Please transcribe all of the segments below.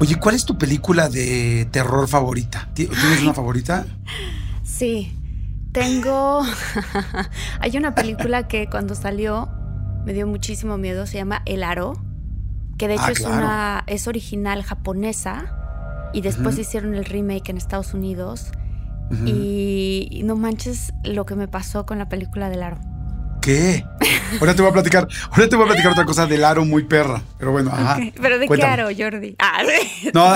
Oye, ¿cuál es tu película de terror favorita? ¿Tienes una favorita? Sí, tengo... Hay una película que cuando salió me dio muchísimo miedo, se llama El Aro, que de hecho Ah, es claro. una es original japonesa y después hicieron el remake en Estados Unidos y no manches lo que me pasó con la película del Aro. ¿Qué? Ahora te voy a platicar, ahora te voy a platicar otra cosa del aro muy perra. Pero bueno, ajá. Pero ¿de Cuéntame. qué Aro, Jordi? Ah, sí. No,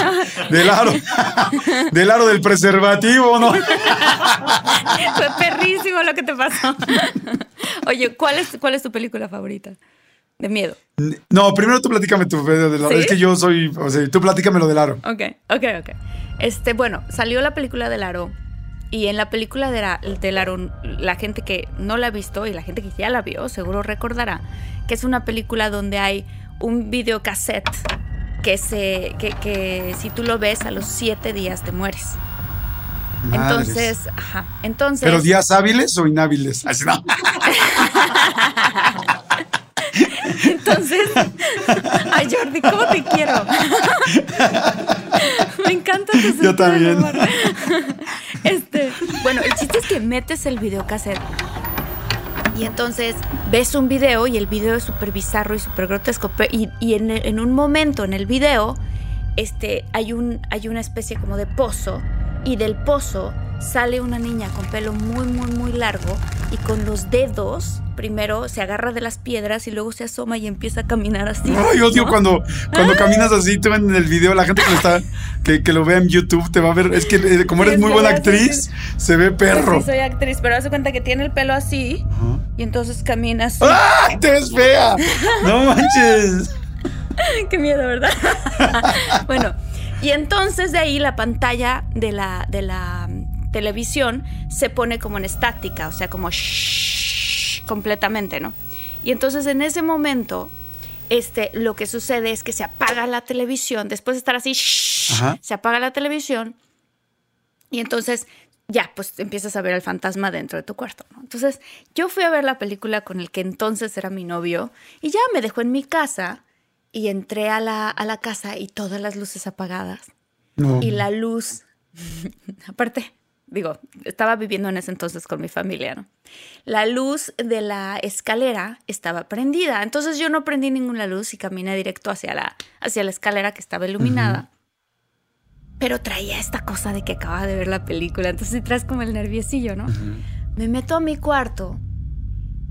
del aro. Del aro del preservativo, ¿no? Fue perrísimo lo que te pasó. Oye, ¿cuál es, ¿cuál es tu película favorita? De miedo. No, primero tú platícame tu del aro. ¿Sí? Es que yo soy, o sea, tú platícame lo del aro. Ok, ok, ok. Este, bueno, salió la película del Aro. Y en la película de la- del Aro, la gente que no la ha visto y la gente que ya la vio, seguro recordará que es una película donde hay un videocassette que se. que, que si tú lo ves a los siete días te mueres. Madres. Entonces, ajá. Entonces. ¿Pero días hábiles o inhábiles? Así no. Entonces, ay Jordi, ¿cómo te quiero? Me encanta tu del también. Este, bueno, el chiste es que metes el videocassette y entonces ves un video y el video es súper bizarro y súper grotesco. Y, y en, en un momento en el video, este, hay, un, hay una especie como de pozo y del pozo sale una niña con pelo muy, muy, muy largo y con los dedos primero se agarra de las piedras y luego se asoma y empieza a caminar así. Ay, odio ¿no? cuando, cuando caminas así, tú en el video, la gente que lo está, que, que lo vea en YouTube te va a ver. Es que eh, como eres es muy buena actriz, se ve perro. Pues sí, soy actriz, pero hace cuenta que tiene el pelo así y entonces camina así. ¡Ah! ¡Te ves fea! ¡No manches! Qué miedo, ¿verdad? bueno, y entonces de ahí la pantalla de la, de la televisión se pone como en estática, o sea, como shhh, completamente, ¿no? Y entonces en ese momento, este, lo que sucede es que se apaga la televisión, después de estar así, Ajá. se apaga la televisión y entonces ya, pues empiezas a ver al fantasma dentro de tu cuarto. ¿no? Entonces yo fui a ver la película con el que entonces era mi novio y ya me dejó en mi casa y entré a la, a la casa y todas las luces apagadas. No. Y la luz, aparte, digo, estaba viviendo en ese entonces con mi familia, ¿no? La luz de la escalera estaba prendida. Entonces yo no prendí ninguna luz y caminé directo hacia la, hacia la escalera que estaba iluminada. Pero traía esta cosa de que acababa de ver la película. Entonces traes como el nerviosillo, ¿no? Me meto a mi cuarto,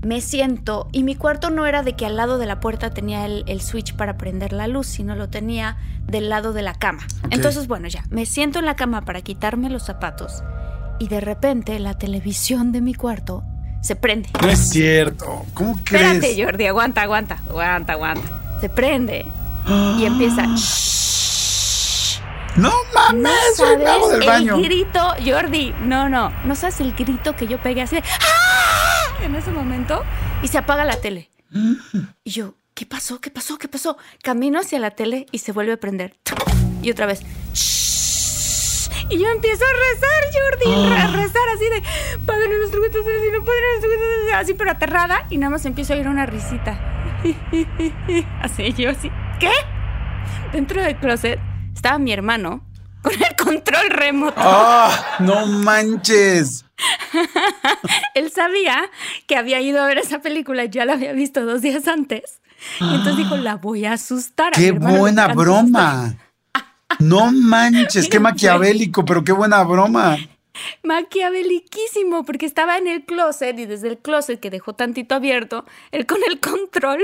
me siento y mi cuarto no era de que al lado de la puerta tenía el, el switch para prender la luz, sino lo tenía del lado de la cama. Entonces, bueno, ya, me siento en la cama para quitarme los zapatos y de repente la televisión de mi cuarto se prende. No es cierto. ¿Cómo crees? Espérate, Jordi, aguanta, aguanta, aguanta, aguanta. Se prende y empieza. No mames, No soy el sabes del baño. el grito, Jordi. No, no, no sabes el grito que yo pegué así de ¡Ah! En ese momento y se apaga la tele. Y yo, ¿qué pasó? ¿Qué pasó? ¿Qué pasó? Camino hacia la tele y se vuelve a prender. Y otra vez. Y yo empiezo a rezar, Jordi, a rezar así de Padre nuestro que estás en el Padre nuestro que estás en el cielo", así pero aterrada y nada más empiezo a oír una risita. Así yo así, ¿qué? Dentro del closet estaba mi hermano con el control remoto. ¡Ah! ¡No manches! Él sabía que había ido a ver esa película, ya la había visto dos días antes. Y entonces dijo, la voy a asustar. ¡Qué buena broma! No manches, qué maquiavélico, pero qué buena broma. Maquiaveliquísimo, porque estaba en el closet y desde el closet que dejó tantito abierto, él con el control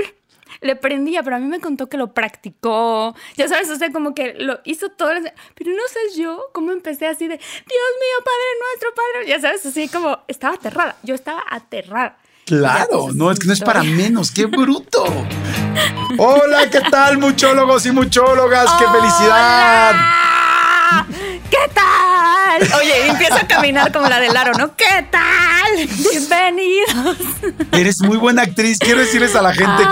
le prendía, pero a mí me contó que lo practicó, ya sabes, o sea, como que lo hizo todo, pero no sé yo cómo empecé así de, Dios mío, Padre nuestro, Padre, ya sabes, así como estaba aterrada, yo estaba aterrada. Claro, no, es que no es para menos, qué bruto. Hola, ¿qué tal, muchólogos y muchólogas? ¡Qué felicidad! ¿Qué tal? Oye, empieza a caminar como la del aro, ¿no? ¿Qué tal? Bienvenidos. Eres muy buena actriz. Quiero decirles a la gente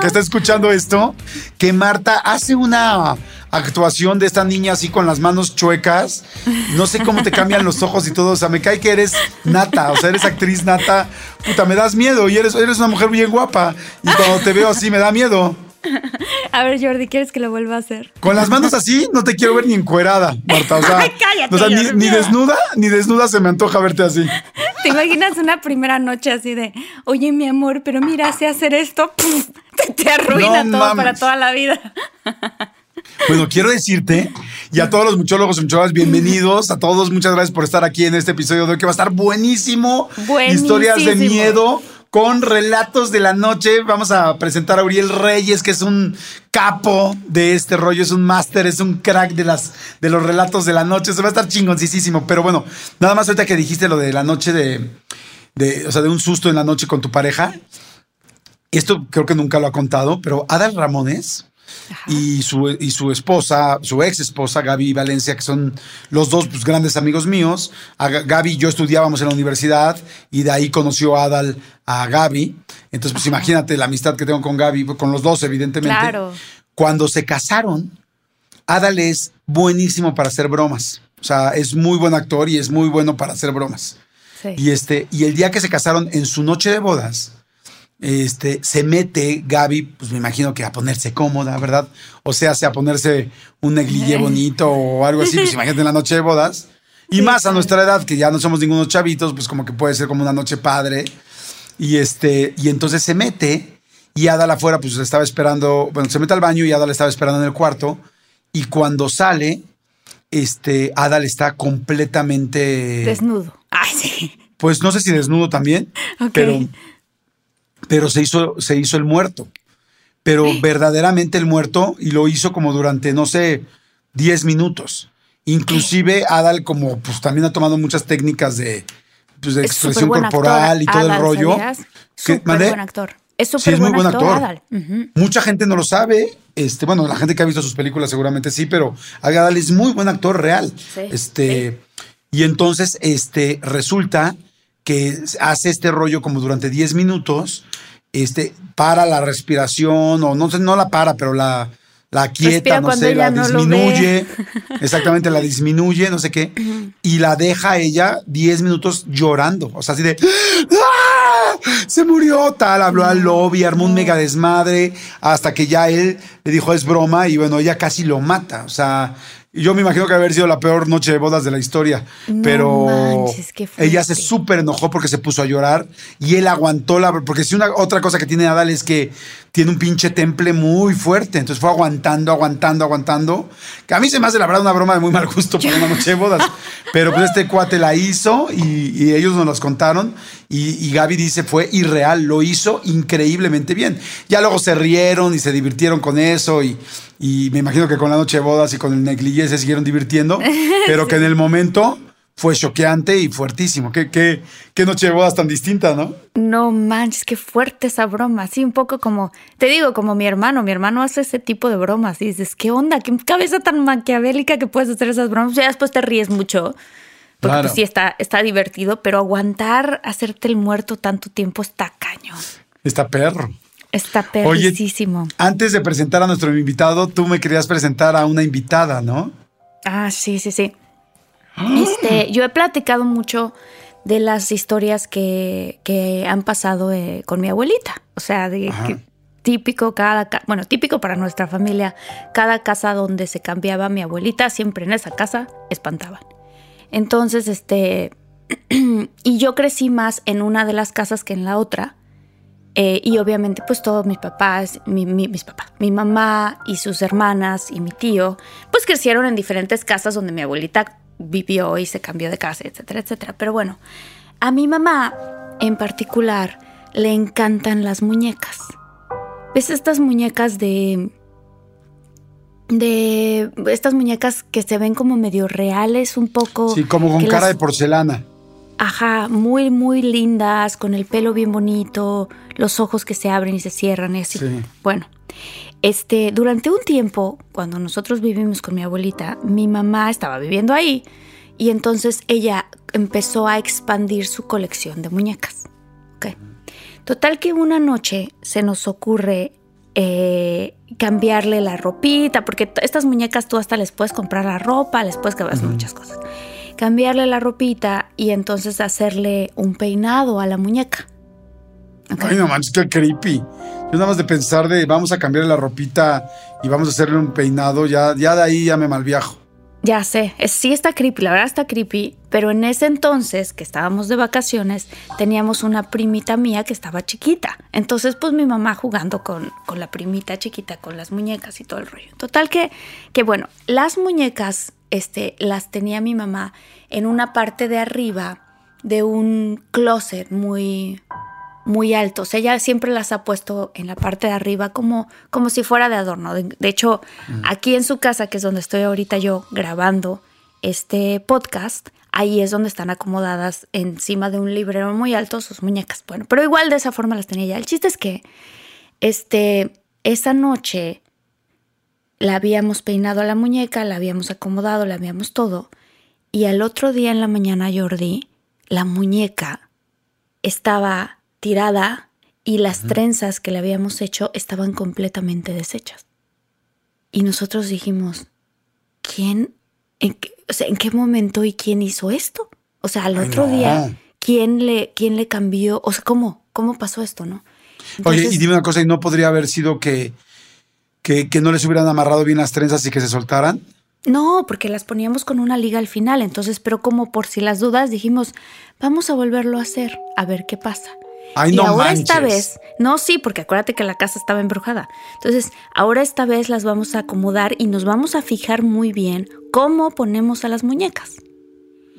que está escuchando esto, que Marta hace una actuación de esta niña así con las manos chuecas. No sé cómo te cambian los ojos y todo. O sea, me cae que eres nata. O sea, eres actriz nata. Puta, me das miedo. Y eres, eres una mujer bien guapa. Y cuando te veo así, me da miedo. A ver, Jordi, ¿quieres que lo vuelva a hacer? Con las manos así, no te quiero ver ni encuerada, Marta. O sea, Cállate, o sea ni, desnuda, ni desnuda se me antoja verte así. ¿Te imaginas una primera noche así de, oye, mi amor, pero mira, sé hacer esto? Te, te arruina No todo mames. para toda la vida. Bueno, quiero decirte, y a todos los muchólogos y muchólogas, bienvenidos. A todos, muchas gracias por estar aquí en este episodio de hoy, que va a estar buenísimo. Buenísimo. Historias de miedo con relatos de la noche. Vamos a presentar a Uriel Reyes, que es un capo de este rollo, es un máster, es un crack de, las, de los relatos de la noche. Se va a estar chingoncísimo. Pero bueno, nada más ahorita que dijiste lo de la noche de, de, o sea, de un susto en la noche con tu pareja. Esto creo que nunca lo ha contado, pero Adal Ramones y su, y su esposa, su ex esposa, Gaby Valencia, que son los dos pues, grandes amigos míos. A Ga- Gaby y yo estudiábamos en la universidad y de ahí conoció Adal a Gaby. Entonces, pues imagínate la amistad que tengo con Gaby, con los dos, evidentemente. Claro. Cuando se casaron, Adal es buenísimo para hacer bromas. O sea, es muy buen actor y es muy bueno para hacer bromas. Sí. Y este, y el día que se casaron en su noche de bodas, este, se mete Gaby, pues me imagino que a ponerse cómoda, ¿verdad? O sea, a ponerse un negligé bonito o algo así, pues imagínate en la noche de bodas. Y más a nuestra edad, que ya no somos ningunos chavitos, pues como que puede ser como una noche padre. Y este, y entonces se mete y Adal afuera, pues estaba esperando, bueno, se mete al baño y Adal estaba esperando en el cuarto. Y cuando sale, este, Adal está completamente. Desnudo. Ay, sí. Pues no sé si desnudo también, pero, pero se, hizo, se hizo el muerto. Pero verdaderamente el muerto y lo hizo como durante, no sé, 10 minutos. Inclusive Adal como pues también ha tomado muchas técnicas de, pues, de Es expresión corporal actor, y todo Adal, el rollo. ¿Mandé? buen actor. Es Sí, súper es muy buen actor. Adal. Mucha gente no lo sabe. Este, bueno, la gente que ha visto sus películas seguramente sí, pero Adal es muy buen actor real. Sí, este, y entonces, este, resulta que hace este rollo como durante 10 minutos, este, para la respiración, o no sé, no la para, pero la, la quieta, Respira no sé, la no disminuye. Exactamente, la disminuye, no sé qué. Y la deja a ella 10 minutos llorando. O sea, así de. ¡Ah! Se murió, tal. Habló al lobby, armó un mega desmadre. Hasta que ya él le dijo es broma. Y bueno, ella casi lo mata. O sea. Yo me imagino que haber sido la peor noche de bodas de la historia. No pero manches, qué fuerte. ella se súper enojó porque se puso a llorar y él aguantó la. Porque si una otra cosa que tiene Adal es que tiene un pinche temple muy fuerte. Entonces fue aguantando, aguantando, aguantando. Que a mí se me hace la verdad una broma de muy mal gusto para una noche de bodas. Pero pues este cuate la hizo y, y ellos nos las contaron. Y, y Gaby dice fue irreal, lo hizo increíblemente bien. Ya luego se rieron y se divirtieron con eso. Y, y me imagino que con la noche de bodas y con el negligé se siguieron divirtiendo. Pero que en el momento fue choqueante y fuertísimo. Qué, qué, qué noche de bodas tan distinta, ¿no? No manches, qué fuerte esa broma. Sí, un poco como, te digo, como mi hermano. Mi hermano hace ese tipo de bromas. Y dices, ¿qué onda? ¿Qué cabeza tan maquiavélica que puedes hacer esas bromas? Ya después te ríes mucho. Porque Claro. pues, sí está, está divertido, pero aguantar hacerte el muerto tanto tiempo está cañón. Está perro. Está Oye, perricísimo. Antes de presentar a nuestro invitado, tú me querías presentar a una invitada, ¿no? Ah, sí, sí, sí. Este, yo he platicado mucho de las historias que, que han pasado eh, con mi abuelita. O sea, de que típico, cada, bueno, típico para nuestra familia, cada casa donde se cambiaba mi abuelita, siempre en esa casa espantaban. Entonces, este, y yo crecí más en una de las casas que en la otra. Eh, y obviamente, pues todos mis papás, mis papás, mi mamá y sus hermanas y mi tío, pues crecieron en diferentes casas donde mi abuelita vivió y se cambió de casa, etcétera, etcétera. Pero bueno, a mi mamá en particular le encantan las muñecas. ¿Ves estas muñecas de... de... estas muñecas que se ven como medio reales un poco? Sí, como con cara de porcelana. Ajá, muy, muy lindas, con el pelo bien bonito, los ojos que se abren y se cierran y así. Bueno, este, durante un tiempo, cuando nosotros vivimos con mi abuelita, mi mamá estaba viviendo ahí y entonces ella empezó a expandir su colección de muñecas. Total que una noche se nos ocurre eh, cambiarle la ropita, porque estas muñecas tú hasta les puedes comprar la ropa, les puedes cambiar muchas cosas. Cambiarle la ropita y entonces hacerle un peinado a la muñeca. Ay, no manches, qué creepy. Yo nada más de pensar de vamos a cambiarle la ropita y vamos a hacerle un peinado, ya, ya de ahí ya me malviajo. Ya sé, sí está creepy, la verdad está creepy, pero en ese entonces que estábamos de vacaciones teníamos una primita mía que estaba chiquita. Entonces pues mi mamá jugando con, con la primita chiquita, con las muñecas y todo el rollo. Total que, que bueno, las muñecas este, las tenía mi mamá en una parte de arriba de un closet muy, muy altos. Ella siempre las ha puesto en la parte de arriba como, como si fuera de adorno. De, hecho, aquí en su casa, que es donde estoy ahorita yo grabando este podcast, ahí es donde están acomodadas encima de un librero muy alto sus muñecas. Bueno, pero igual de esa forma las tenía ella. El chiste es que este, esa noche la habíamos peinado a la muñeca, la habíamos acomodado, la habíamos todo. Y al otro día en la mañana, Jordi, la muñeca estaba tirada y las trenzas que le habíamos hecho estaban completamente deshechas. Y nosotros dijimos, ¿quién? ¿En qué, o sea, ¿en qué momento y quién hizo esto? O sea, al otro día, ¿quién le, ¿quién le cambió? O sea, ¿cómo, cómo pasó esto, no? Oye, y dime una cosa, ¿y no podría haber sido que, que, que no les hubieran amarrado bien las trenzas y que se soltaran? No, porque las poníamos con una liga al final, entonces, pero como por si las dudas, dijimos, vamos a volverlo a hacer, a ver qué pasa y ahora esta vez, no, sí, porque acuérdate que la casa estaba embrujada. Entonces, ahora esta vez las vamos a acomodar y nos vamos a fijar muy bien cómo ponemos a las muñecas.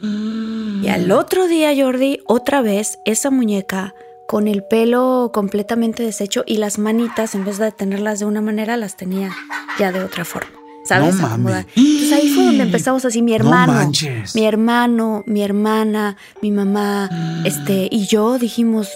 Mm. Y al otro día, Jordi, otra vez esa muñeca con el pelo completamente deshecho y las manitas, en vez de tenerlas de una manera, las tenía ya de otra forma. ¿Sabes? No Entonces ahí fue donde empezamos así, mi hermano, mi hermano, mi hermana, mi mamá, este, y yo dijimos,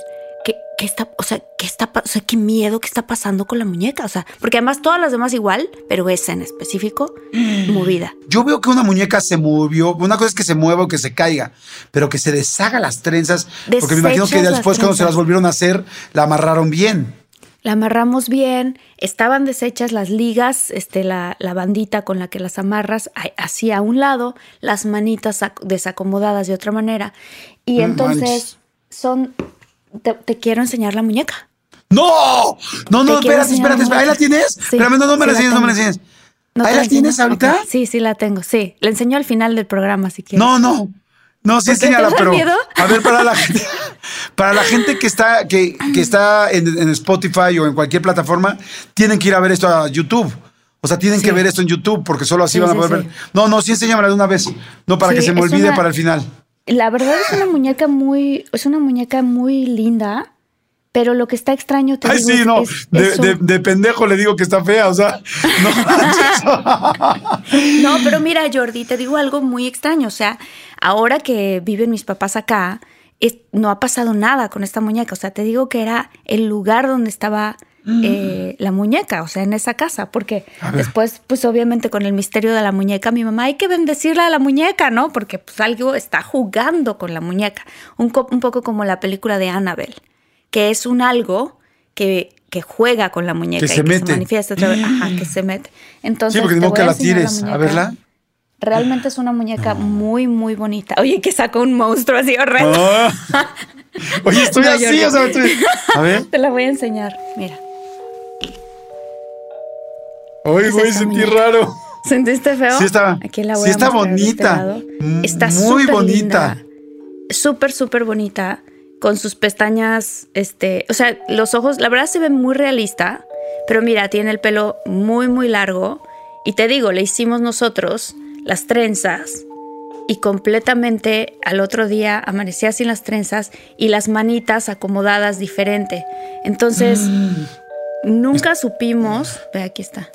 ¿qué está, o sea, qué está, o sea, qué miedo que está pasando con la muñeca? O sea, porque además todas las demás igual, pero esa en específico, mm. movida. Yo veo que una muñeca se movió. Una cosa es que se mueva o que se caiga, pero que se deshaga las trenzas. porque me imagino que después cuando se las volvieron a hacer, la amarraron bien. La amarramos bien, estaban deshechas las ligas, este, la, la bandita con la que las amarras así a un lado, las manitas desacomodadas de otra manera. Y entonces son te, quiero enseñar la muñeca. ¡No! No, no, espérate, espérate, ¿Ahí la tienes? Espérame, no, no me la enseñes, no me la enseñes. ¿Ahí la tienes ahorita? Sí, sí la tengo, sí. La enseño al final del programa si quieres. No, no. No, sí, enséñala, pero. A ver, para la gente, para la gente que está, que, que está en, Spotify o en cualquier plataforma, tienen que ir a ver esto a YouTube. O sea, tienen que ver esto en YouTube porque solo así van a poder ver. No, no, sí enséñamela de una vez. No, para que se me olvide para el final. La verdad es una muñeca muy, es una muñeca muy linda, pero lo que está extraño te Ay, sí, no, de, pendejo le digo que está fea, o sea, no No, pero mira, Jordi, te digo algo muy extraño, o sea, ahora que viven mis papás acá, no ha pasado nada con esta muñeca, o sea, te digo que era el lugar donde estaba eh, la muñeca, o sea, en esa casa, porque después, pues obviamente con el misterio de la muñeca, mi mamá hay que bendecirla a la muñeca, ¿no? Porque pues algo está jugando con la muñeca, un, un poco como la película de Annabelle, que es un algo que, que juega con la muñeca que se mete. se manifiesta otra vez, ajá, que se mete. Entonces, sí, porque tengo que la tires, a, verla. Realmente es una muñeca muy, muy bonita. Oye, que sacó un monstruo así horrendo. Oye, estoy así, o sea, estoy... A ver. Te la voy a enseñar, mira. Oye, güey, sentí raro. ¿Sentiste feo? Sí está, Aquí la voy sí a está este bonita. M- Está muy bonita. Súper, súper bonita. Con sus pestañas, este, o sea, los ojos, la verdad se ve muy realista, pero mira, tiene el pelo muy, muy largo. Y te digo, le hicimos nosotros las trenzas y completamente al otro día amanecía sin las trenzas y las manitas acomodadas diferente. Entonces, Mm. nunca supimos, ve aquí está.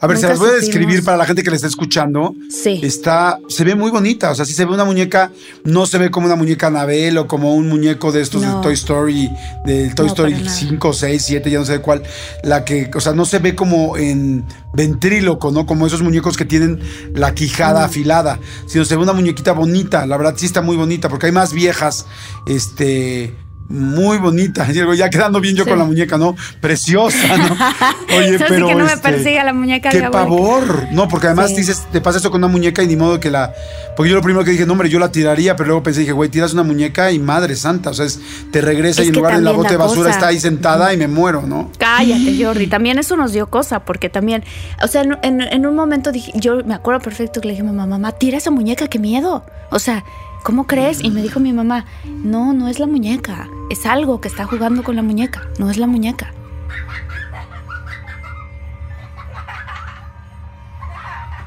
A ver, se las voy a describir para la gente que le está escuchando. Sí. Está, se ve muy bonita. O sea, si se ve una muñeca, no se ve como una muñeca Anabel o como un muñeco de estos No. de Toy Story, del Toy No, Story para nada. 5, 6, 7, ya no sé de cuál. La que, o sea, no se ve como en ventríloco, ¿no? Como esos muñecos que tienen la quijada afilada. Sino se ve una muñequita bonita. La verdad sí está muy bonita, porque hay más viejas, este. Muy bonita. Ya quedando bien yo Sí. con la muñeca, ¿no? Preciosa, ¿no? Oye, Eso sí pero. que no me este, persiga la muñeca Qué pavor. No, porque además Sí. dices, te pasa eso con una muñeca y ni modo que la. Porque yo lo primero que dije, no, hombre, yo la tiraría, pero luego pensé, dije, güey, tiras una muñeca y madre santa. O sea, es- te regresa Es y en lugar de la bote de basura está ahí sentada y me muero, ¿no? Cállate, Jordi. También eso nos dio cosa, porque también, o sea, en, en- en un momento dije, yo me acuerdo perfecto que le dije a mamá, mamá, tira esa muñeca, qué miedo. O sea, ¿cómo crees? Y me dijo mi mamá, no, no es la muñeca, es algo que está jugando con la muñeca, no es la muñeca.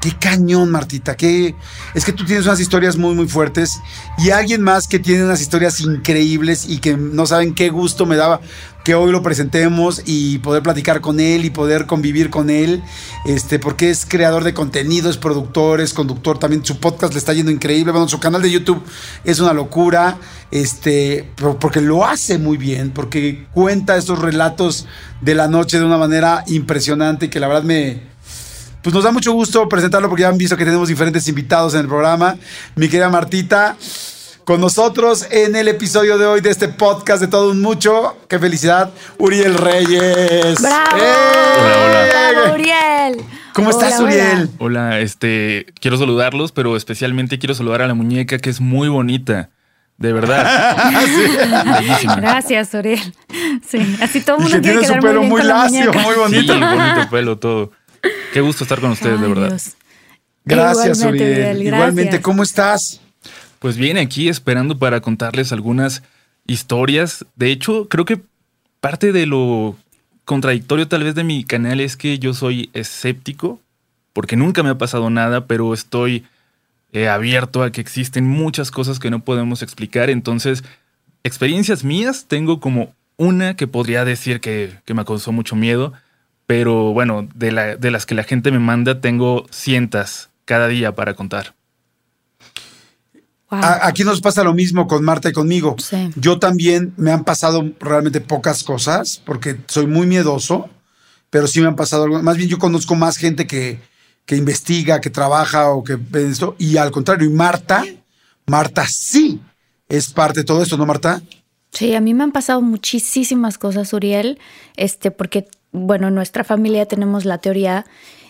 Qué cañón, Martita. Qué... Es que tú tienes unas historias muy, muy fuertes y alguien más que tiene unas historias increíbles y que no saben qué gusto me daba que hoy lo presentemos y poder platicar con él y poder convivir con él, este, porque es creador de contenido, es productor, es conductor, también su podcast le está yendo increíble, bueno, su canal de YouTube es una locura, este, porque lo hace muy bien, porque cuenta estos relatos de la noche de una manera impresionante y que la verdad me, pues nos da mucho gusto presentarlo porque ya han visto que tenemos diferentes invitados en el programa. Mi querida Martita, con nosotros en el episodio de hoy de este podcast de Todo un Mucho. ¡Qué felicidad! Uriel Reyes. ¡Bravo! ¡Eh! Hola, hola. ¡Bravo, Uriel! ¿Cómo estás, Hola. Uriel? Hola, este, quiero saludarlos, pero especialmente quiero saludar a la muñeca que es muy bonita. De verdad. Bellísima. Gracias, Uriel. Sí, así todo el Y mundo que quiere tiene su pelo muy lacio, muy Sí, bonito. bonito pelo, todo. Qué gusto estar con ustedes, de verdad. Dios. Gracias, Igualmente, Uriel. Uriel, Igualmente. ¿cómo estás? Pues bien, aquí esperando para contarles algunas historias. De hecho, creo que parte de lo contradictorio tal vez de mi canal es que yo soy escéptico, porque nunca me ha pasado nada, pero estoy eh, abierto a que existen muchas cosas que no podemos explicar. Entonces, experiencias mías, tengo como una que podría decir que, me causó mucho miedo, pero bueno, de, la- de las que la gente me manda, tengo cientas cada día para contar. Wow. Aquí nos pasa lo mismo con Marta y conmigo. Sí. Yo también me han pasado realmente pocas cosas porque soy muy miedoso, pero sí me han pasado algo. Más bien yo conozco más gente que, que investiga, que trabaja o que ve esto. Y al contrario, y Marta, Marta sí es parte de todo esto, ¿no, Marta? Sí, a mí me han pasado muchísimas cosas, Uriel, este, porque, bueno, en nuestra familia tenemos la teoría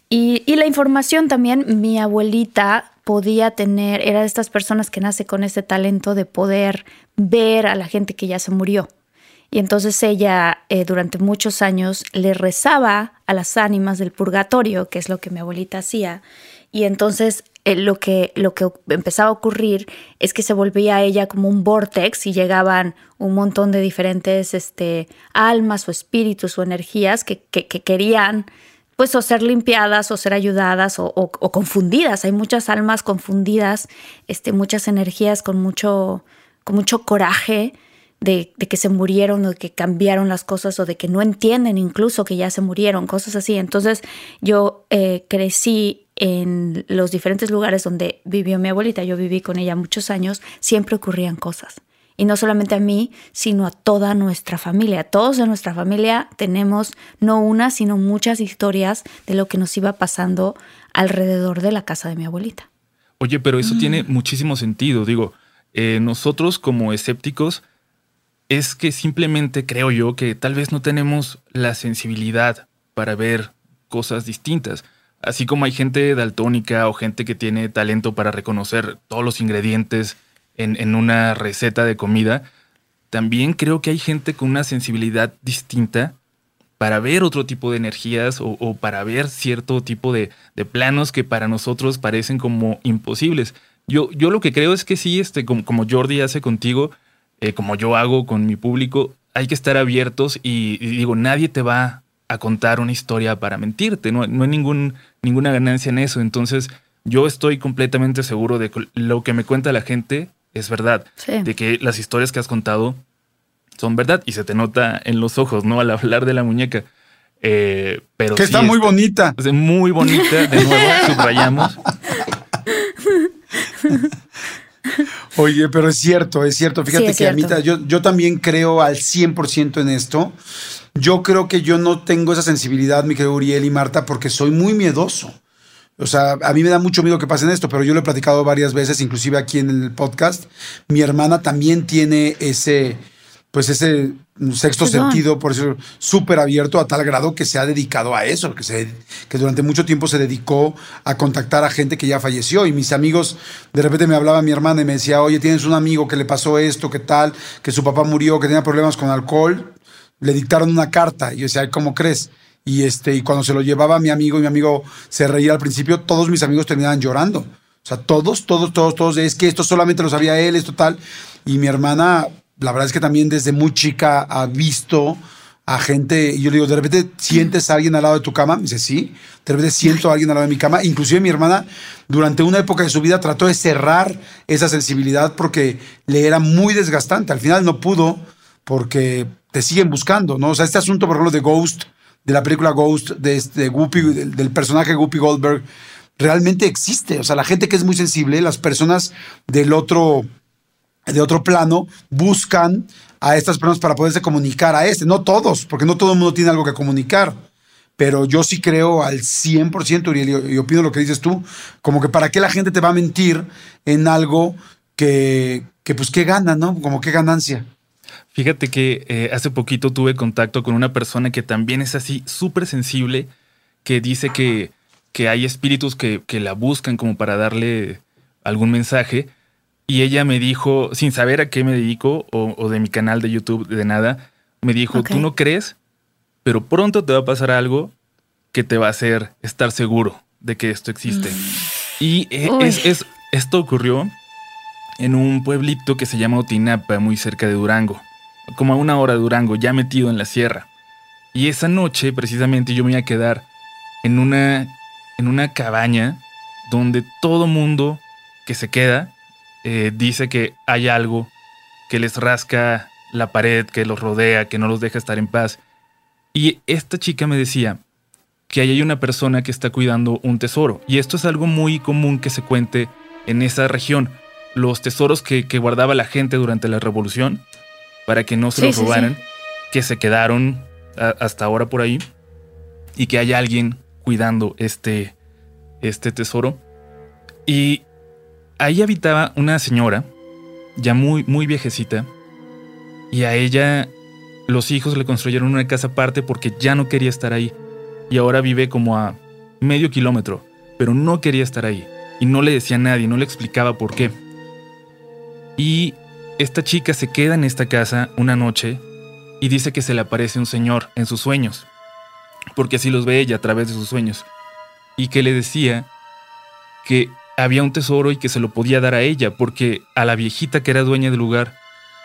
y, y la información también. Mi abuelita podía tener, era de estas personas que nace con ese talento de poder ver a la gente que ya se murió. Y entonces ella eh, durante muchos años le rezaba a las ánimas del purgatorio, que es lo que mi abuelita hacía. Y entonces eh, lo, que, lo que empezaba a ocurrir es que se volvía ella como un vortex y llegaban un montón de diferentes este, almas o espíritus o energías que- que querían pues o ser limpiadas o ser ayudadas o, o- o confundidas. Hay muchas almas confundidas, este, muchas energías con mucho, con mucho coraje de, de que se murieron o de que cambiaron las cosas o de que no entienden incluso que ya se murieron, cosas así. Entonces yo eh, crecí en los diferentes lugares donde vivió mi abuelita, yo viví con ella muchos años, siempre ocurrían cosas. Y no solamente a mí, sino a toda nuestra familia. Todos en nuestra familia tenemos no una, sino muchas historias de lo que nos iba pasando alrededor de la casa de mi abuelita. Oye, pero eso tiene muchísimo sentido. Digo, eh, nosotros como escépticos es que simplemente creo yo que tal vez no tenemos la sensibilidad para ver cosas distintas. Así como hay gente daltónica o gente que tiene talento para reconocer todos los ingredientes en, en una receta de comida, también creo que hay gente con una sensibilidad distinta para ver otro tipo de energías o, para ver cierto tipo de, planos que para nosotros parecen como imposibles. Yo, yo lo que creo es que sí, este, como, como Jordi hace contigo, eh, como yo hago con mi público, hay que estar abiertos y, digo, nadie te va a contar una historia para mentirte, no, no hay ningún, ninguna ganancia en eso. Entonces, yo estoy completamente seguro de que lo que me cuenta la gente es verdad, de que las historias que has contado son verdad y se te nota en los ojos, ¿no? Al hablar de la muñeca. Eh, pero que está muy bonita. Muy bonita, de nuevo, subrayamos. Oye, pero es cierto, es cierto. Fíjate que a mí, yo, yo también creo al 100% en esto. Yo creo que yo no tengo esa sensibilidad, mi querido Uriel y Marta, porque soy muy miedoso. O sea, a mí me da mucho miedo que pasen esto, pero yo lo he platicado varias veces, inclusive aquí en el podcast. Mi hermana también tiene ese, pues ese sexto sentido, por eso súper abierto a tal grado que se ha dedicado a eso, que, se, que durante mucho tiempo se dedicó a contactar a gente que ya falleció. Y mis amigos, de repente me hablaba mi hermana y me decía, oye, tienes un amigo que le pasó esto, que tal, que su papá murió, que tenía problemas con alcohol. Le dictaron una carta. Y yo decía, ¿cómo crees? Y, este, y cuando se lo llevaba a mi amigo y mi amigo se reía al principio, todos mis amigos terminaban llorando. O sea, todos, todos, todos, todos, es que esto solamente lo sabía él, esto tal. Y mi hermana, la verdad es que también desde muy chica ha visto a gente, y yo le digo, de repente sientes a alguien al lado de tu cama, me dice, sí, de repente siento a alguien al lado de mi cama, inclusive mi hermana durante una época de su vida trató de cerrar esa sensibilidad porque le era muy desgastante, al final no pudo porque te siguen buscando, ¿no? O sea, este asunto, por ejemplo, de Ghost, de la película Ghost, de, este, Whoopi, del, personaje Whoopi Goldberg, realmente existe. O sea, la gente que es muy sensible, las personas del otro, de otro plano, buscan a estas personas para poderse comunicar a este. No todos, porque no todo el mundo tiene algo que comunicar. Pero yo sí creo al 100%, Uriel, y opino lo que dices tú, como que para qué la gente te va a mentir en algo que, que pues, qué gana, ¿no? Como qué ganancia. Fíjate que eh, hace poquito tuve contacto con una persona que también es así súper sensible, que dice que, que hay espíritus que, la buscan como para darle algún mensaje. Y ella me dijo, sin saber a qué me dedico o, de mi canal de YouTube, de nada, me dijo, tú no crees, pero pronto te va a pasar algo que te va a hacer estar seguro de que esto existe. Mm. Y eh, es, esto ocurrió en un pueblito que se llama Otinapa, muy cerca de Durango como a una hora de Durango, ya metido en la sierra. Y esa noche, precisamente, yo me iba a quedar en una, en una cabaña donde todo mundo que se queda eh, dice que hay algo que les rasca la pared, que los rodea, que no los deja estar en paz. Y esta chica me decía que ahí hay una persona que está cuidando un tesoro. Y esto es algo muy común que se cuente en esa región. Los tesoros que, que guardaba la gente durante la revolución para que no se los robaran, que se quedaron hasta ahora por ahí y que hay alguien cuidando este, este tesoro. Y ahí habitaba una señora, ya muy, muy viejecita, y a ella los hijos le construyeron una casa aparte porque ya no quería estar ahí. Y ahora vive como a medio kilómetro, pero no quería estar ahí. Y no le decía a nadie, no le explicaba por qué. Y esta chica se queda en esta casa una noche y dice que se le aparece un señor en sus sueños, porque así los ve ella a través de sus sueños, y que le decía que había un tesoro y que se lo podía dar a ella, porque a la viejita que era dueña del lugar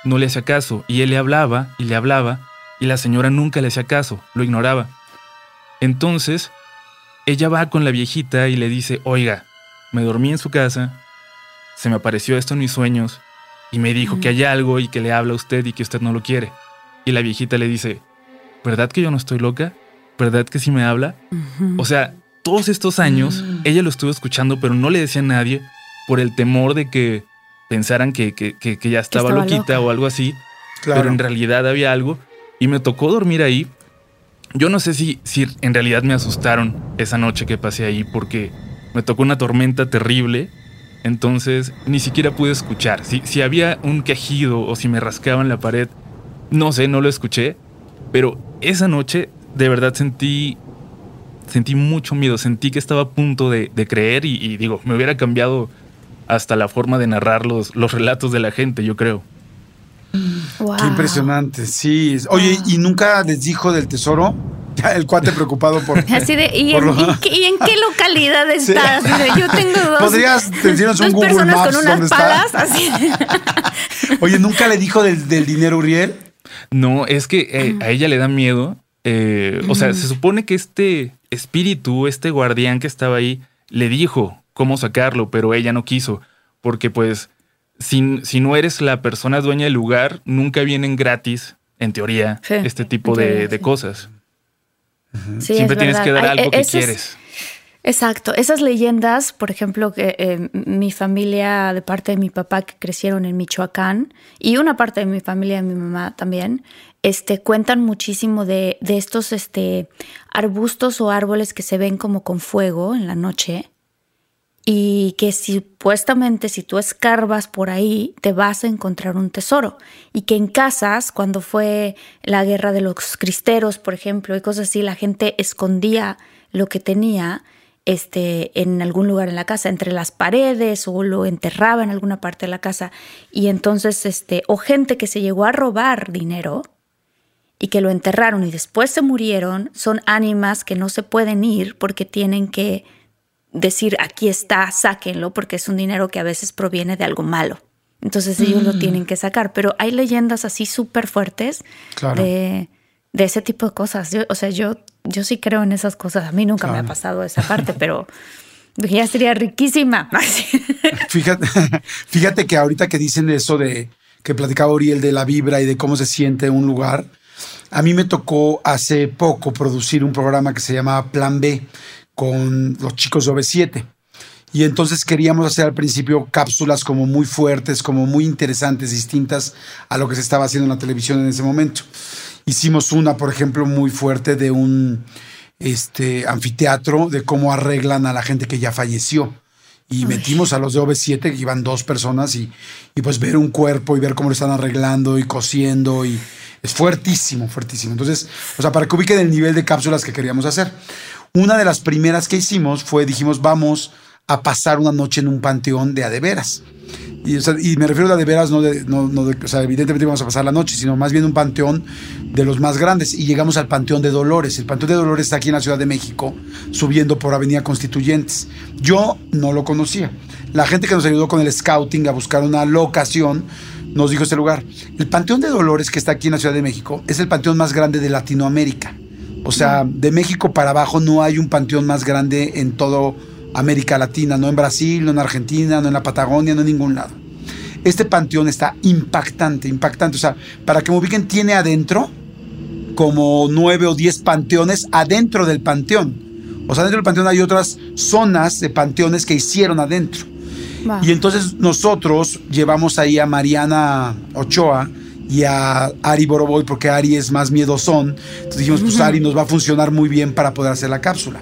no le hacía caso, y él le hablaba y le hablaba, y la señora nunca le hacía caso, lo ignoraba. Entonces, ella va con la viejita y le dice, oiga, me dormí en su casa, se me apareció esto en mis sueños, y me dijo que hay algo y que le habla a usted y que usted no lo quiere. Y la viejita le dice, ¿verdad que yo no estoy loca? ¿Verdad que sí me habla? O sea, todos estos años mm. ella lo estuvo escuchando, pero no le decía a nadie por el temor de que pensaran que, ya estaba, loquita o algo así. Pero en realidad había algo. Y me tocó dormir ahí. Yo no sé si, si en realidad me asustaron esa noche que pasé ahí porque me tocó una tormenta terrible entonces ni siquiera pude escuchar. Si, si había un quejido o si me rascaban la pared, no sé, no lo escuché. Pero esa noche de verdad sentí, sentí mucho miedo. Sentí que estaba a punto de, creer y, digo, me hubiera cambiado hasta la forma de narrar los, los relatos de la gente, yo creo. Qué impresionante, sí. Oye, ¿y nunca les dijo del tesoro? El cuate preocupado por. Así de, ¿y, en, qué, localidad estás? yo tengo dos. ¿Podrías decirnos un Google personas Maps con unas palas? Así. Oye, ¿nunca le dijo del, dinero Uriel? No, es que eh, a ella le da miedo. Eh, o sea, se supone que este espíritu, este guardián que estaba ahí, le dijo cómo sacarlo, pero ella no quiso. Porque, pues, si, si no eres la persona dueña del lugar, nunca vienen gratis, en teoría, este tipo de, cosas. Siempre tienes que dar algo que quieres. exacto. Esas leyendas, por ejemplo, que eh, mi familia, de parte de mi papá, que crecieron en Michoacán, y una parte de mi familia, de mi mamá también, este, cuentan muchísimo de, de estos este, arbustos o árboles que se ven como con fuego en la noche y que supuestamente si tú escarbas por ahí te vas a encontrar un tesoro. Y que en casas cuando fue la guerra de los cristeros por ejemplo y cosas así la gente escondía lo que tenía este en algún lugar en la casa entre las paredes o lo enterraba en alguna parte de la casa. Y entonces este o gente que se llegó a robar dinero y que lo enterraron y después se murieron son ánimas que no se pueden ir porque tienen que decir aquí está, sáquenlo, porque es un dinero que a veces proviene de algo malo. Entonces ellos lo mm. tienen que sacar. Pero hay leyendas así súper fuertes de, ese tipo de cosas. o sea, yo, yo sí creo en esas cosas. A mí nunca me ha pasado esa parte, pero ya sería riquísima. fíjate, fíjate que ahorita que dicen eso de que platicaba Uriel de la vibra y de cómo se siente un lugar, a mí me tocó hace poco producir un programa que se llama Plan B, con los chicos de OV7. Y entonces queríamos hacer al principio cápsulas como muy fuertes, como muy interesantes, distintas a lo que se estaba haciendo en la televisión en ese momento. Hicimos una, por ejemplo, muy fuerte de un este, anfiteatro, de cómo arreglan a la gente que ya falleció. Y metimos a los de OV7, que iban dos personas, y, y pues ver un cuerpo y ver cómo lo están arreglando y cosiendo. Y es fuertísimo, fuertísimo. Entonces, o sea, para que ubiquen el nivel de cápsulas que queríamos hacer. Una de las primeras que hicimos fue, dijimos, vamos a pasar una noche en un panteón de adeveras. Y, me refiero a adeveras, no de, no, o sea, evidentemente vamos a pasar la noche, sino más bien un panteón de los más grandes. Y llegamos al Panteón de Dolores. El Panteón de Dolores está aquí en la Ciudad de México, subiendo por Avenida Constituyentes. Yo no lo conocía. La gente que nos ayudó con el scouting a buscar una locación nos dijo este lugar. El Panteón de Dolores, que está aquí en la Ciudad de México, es el panteón más grande de Latinoamérica. O sea, de México para abajo no hay un panteón más grande en toda América Latina, no en Brasil, no en Argentina, no en la Patagonia, no en ningún lado. Este panteón está impactante, impactante. O sea, para que me ubiquen, tiene adentro como nueve o diez panteones adentro del panteón. O sea, dentro del panteón hay otras zonas de panteones que hicieron adentro. Y entonces nosotros llevamos ahí a Mariana Ochoa, y a Ari Boroboy porque Ari es más miedosón. Entonces dijimos, pues Ari nos va a funcionar muy bien para poder hacer la cápsula.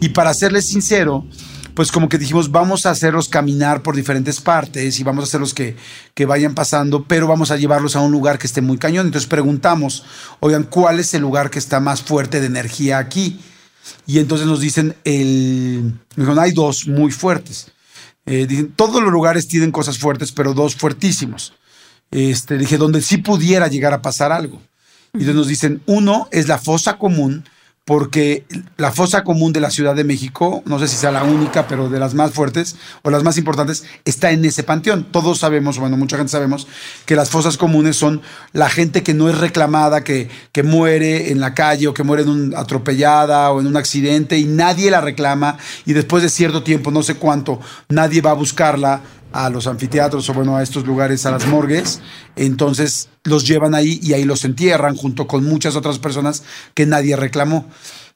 Y para serles sincero, pues como que dijimos, vamos a hacerlos caminar por diferentes partes y vamos a hacerlos que, que vayan pasando, pero vamos a llevarlos a un lugar que esté muy cañón. Entonces preguntamos, oigan, ¿cuál es el lugar que está más fuerte de energía aquí? Y entonces nos dicen, el, hay dos muy fuertes. Eh, dicen, todos los lugares tienen cosas fuertes, pero dos fuertísimos este, dije, donde sí pudiera llegar a pasar algo. Y nos dicen, uno es la fosa común, porque la fosa común de la Ciudad de México, no sé si sea la única, pero de las más fuertes o las más importantes, está en ese panteón. Todos sabemos, bueno, mucha gente sabemos, que las fosas comunes son la gente que no es reclamada, que, que muere en la calle o que muere en un atropellada o en un accidente y nadie la reclama y después de cierto tiempo, no sé cuánto, nadie va a buscarla a los anfiteatros o bueno, a estos lugares, a las morgues, entonces los llevan ahí y ahí los entierran junto con muchas otras personas que nadie reclamó.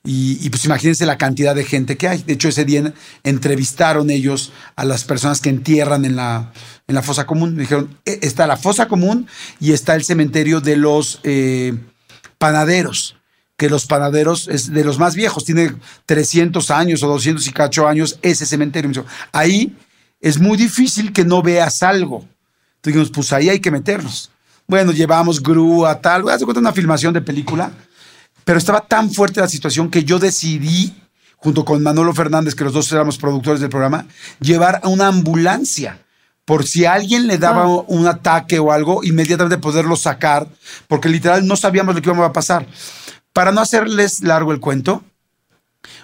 Y, pues imagínense la cantidad de gente que hay. De hecho, ese día entrevistaron ellos a las personas que entierran en la, en la fosa común. dijeron, e, está la fosa común y está el cementerio de los eh, panaderos que los panaderos es de los más viejos, tiene 300 años o 200 y cacho años ese cementerio. Ahí es muy difícil que no veas algo. Entonces pues ahí hay que meternos. Bueno, llevamos grúa, tal, voy a hacer una filmación de película, pero estaba tan fuerte la situación que yo decidí, junto con Manolo Fernández, que los dos éramos productores del programa, llevar a una ambulancia por si alguien le daba ah. un ataque o algo, inmediatamente poderlo sacar, porque literal no sabíamos lo que iba a pasar. para no hacerles largo el cuento,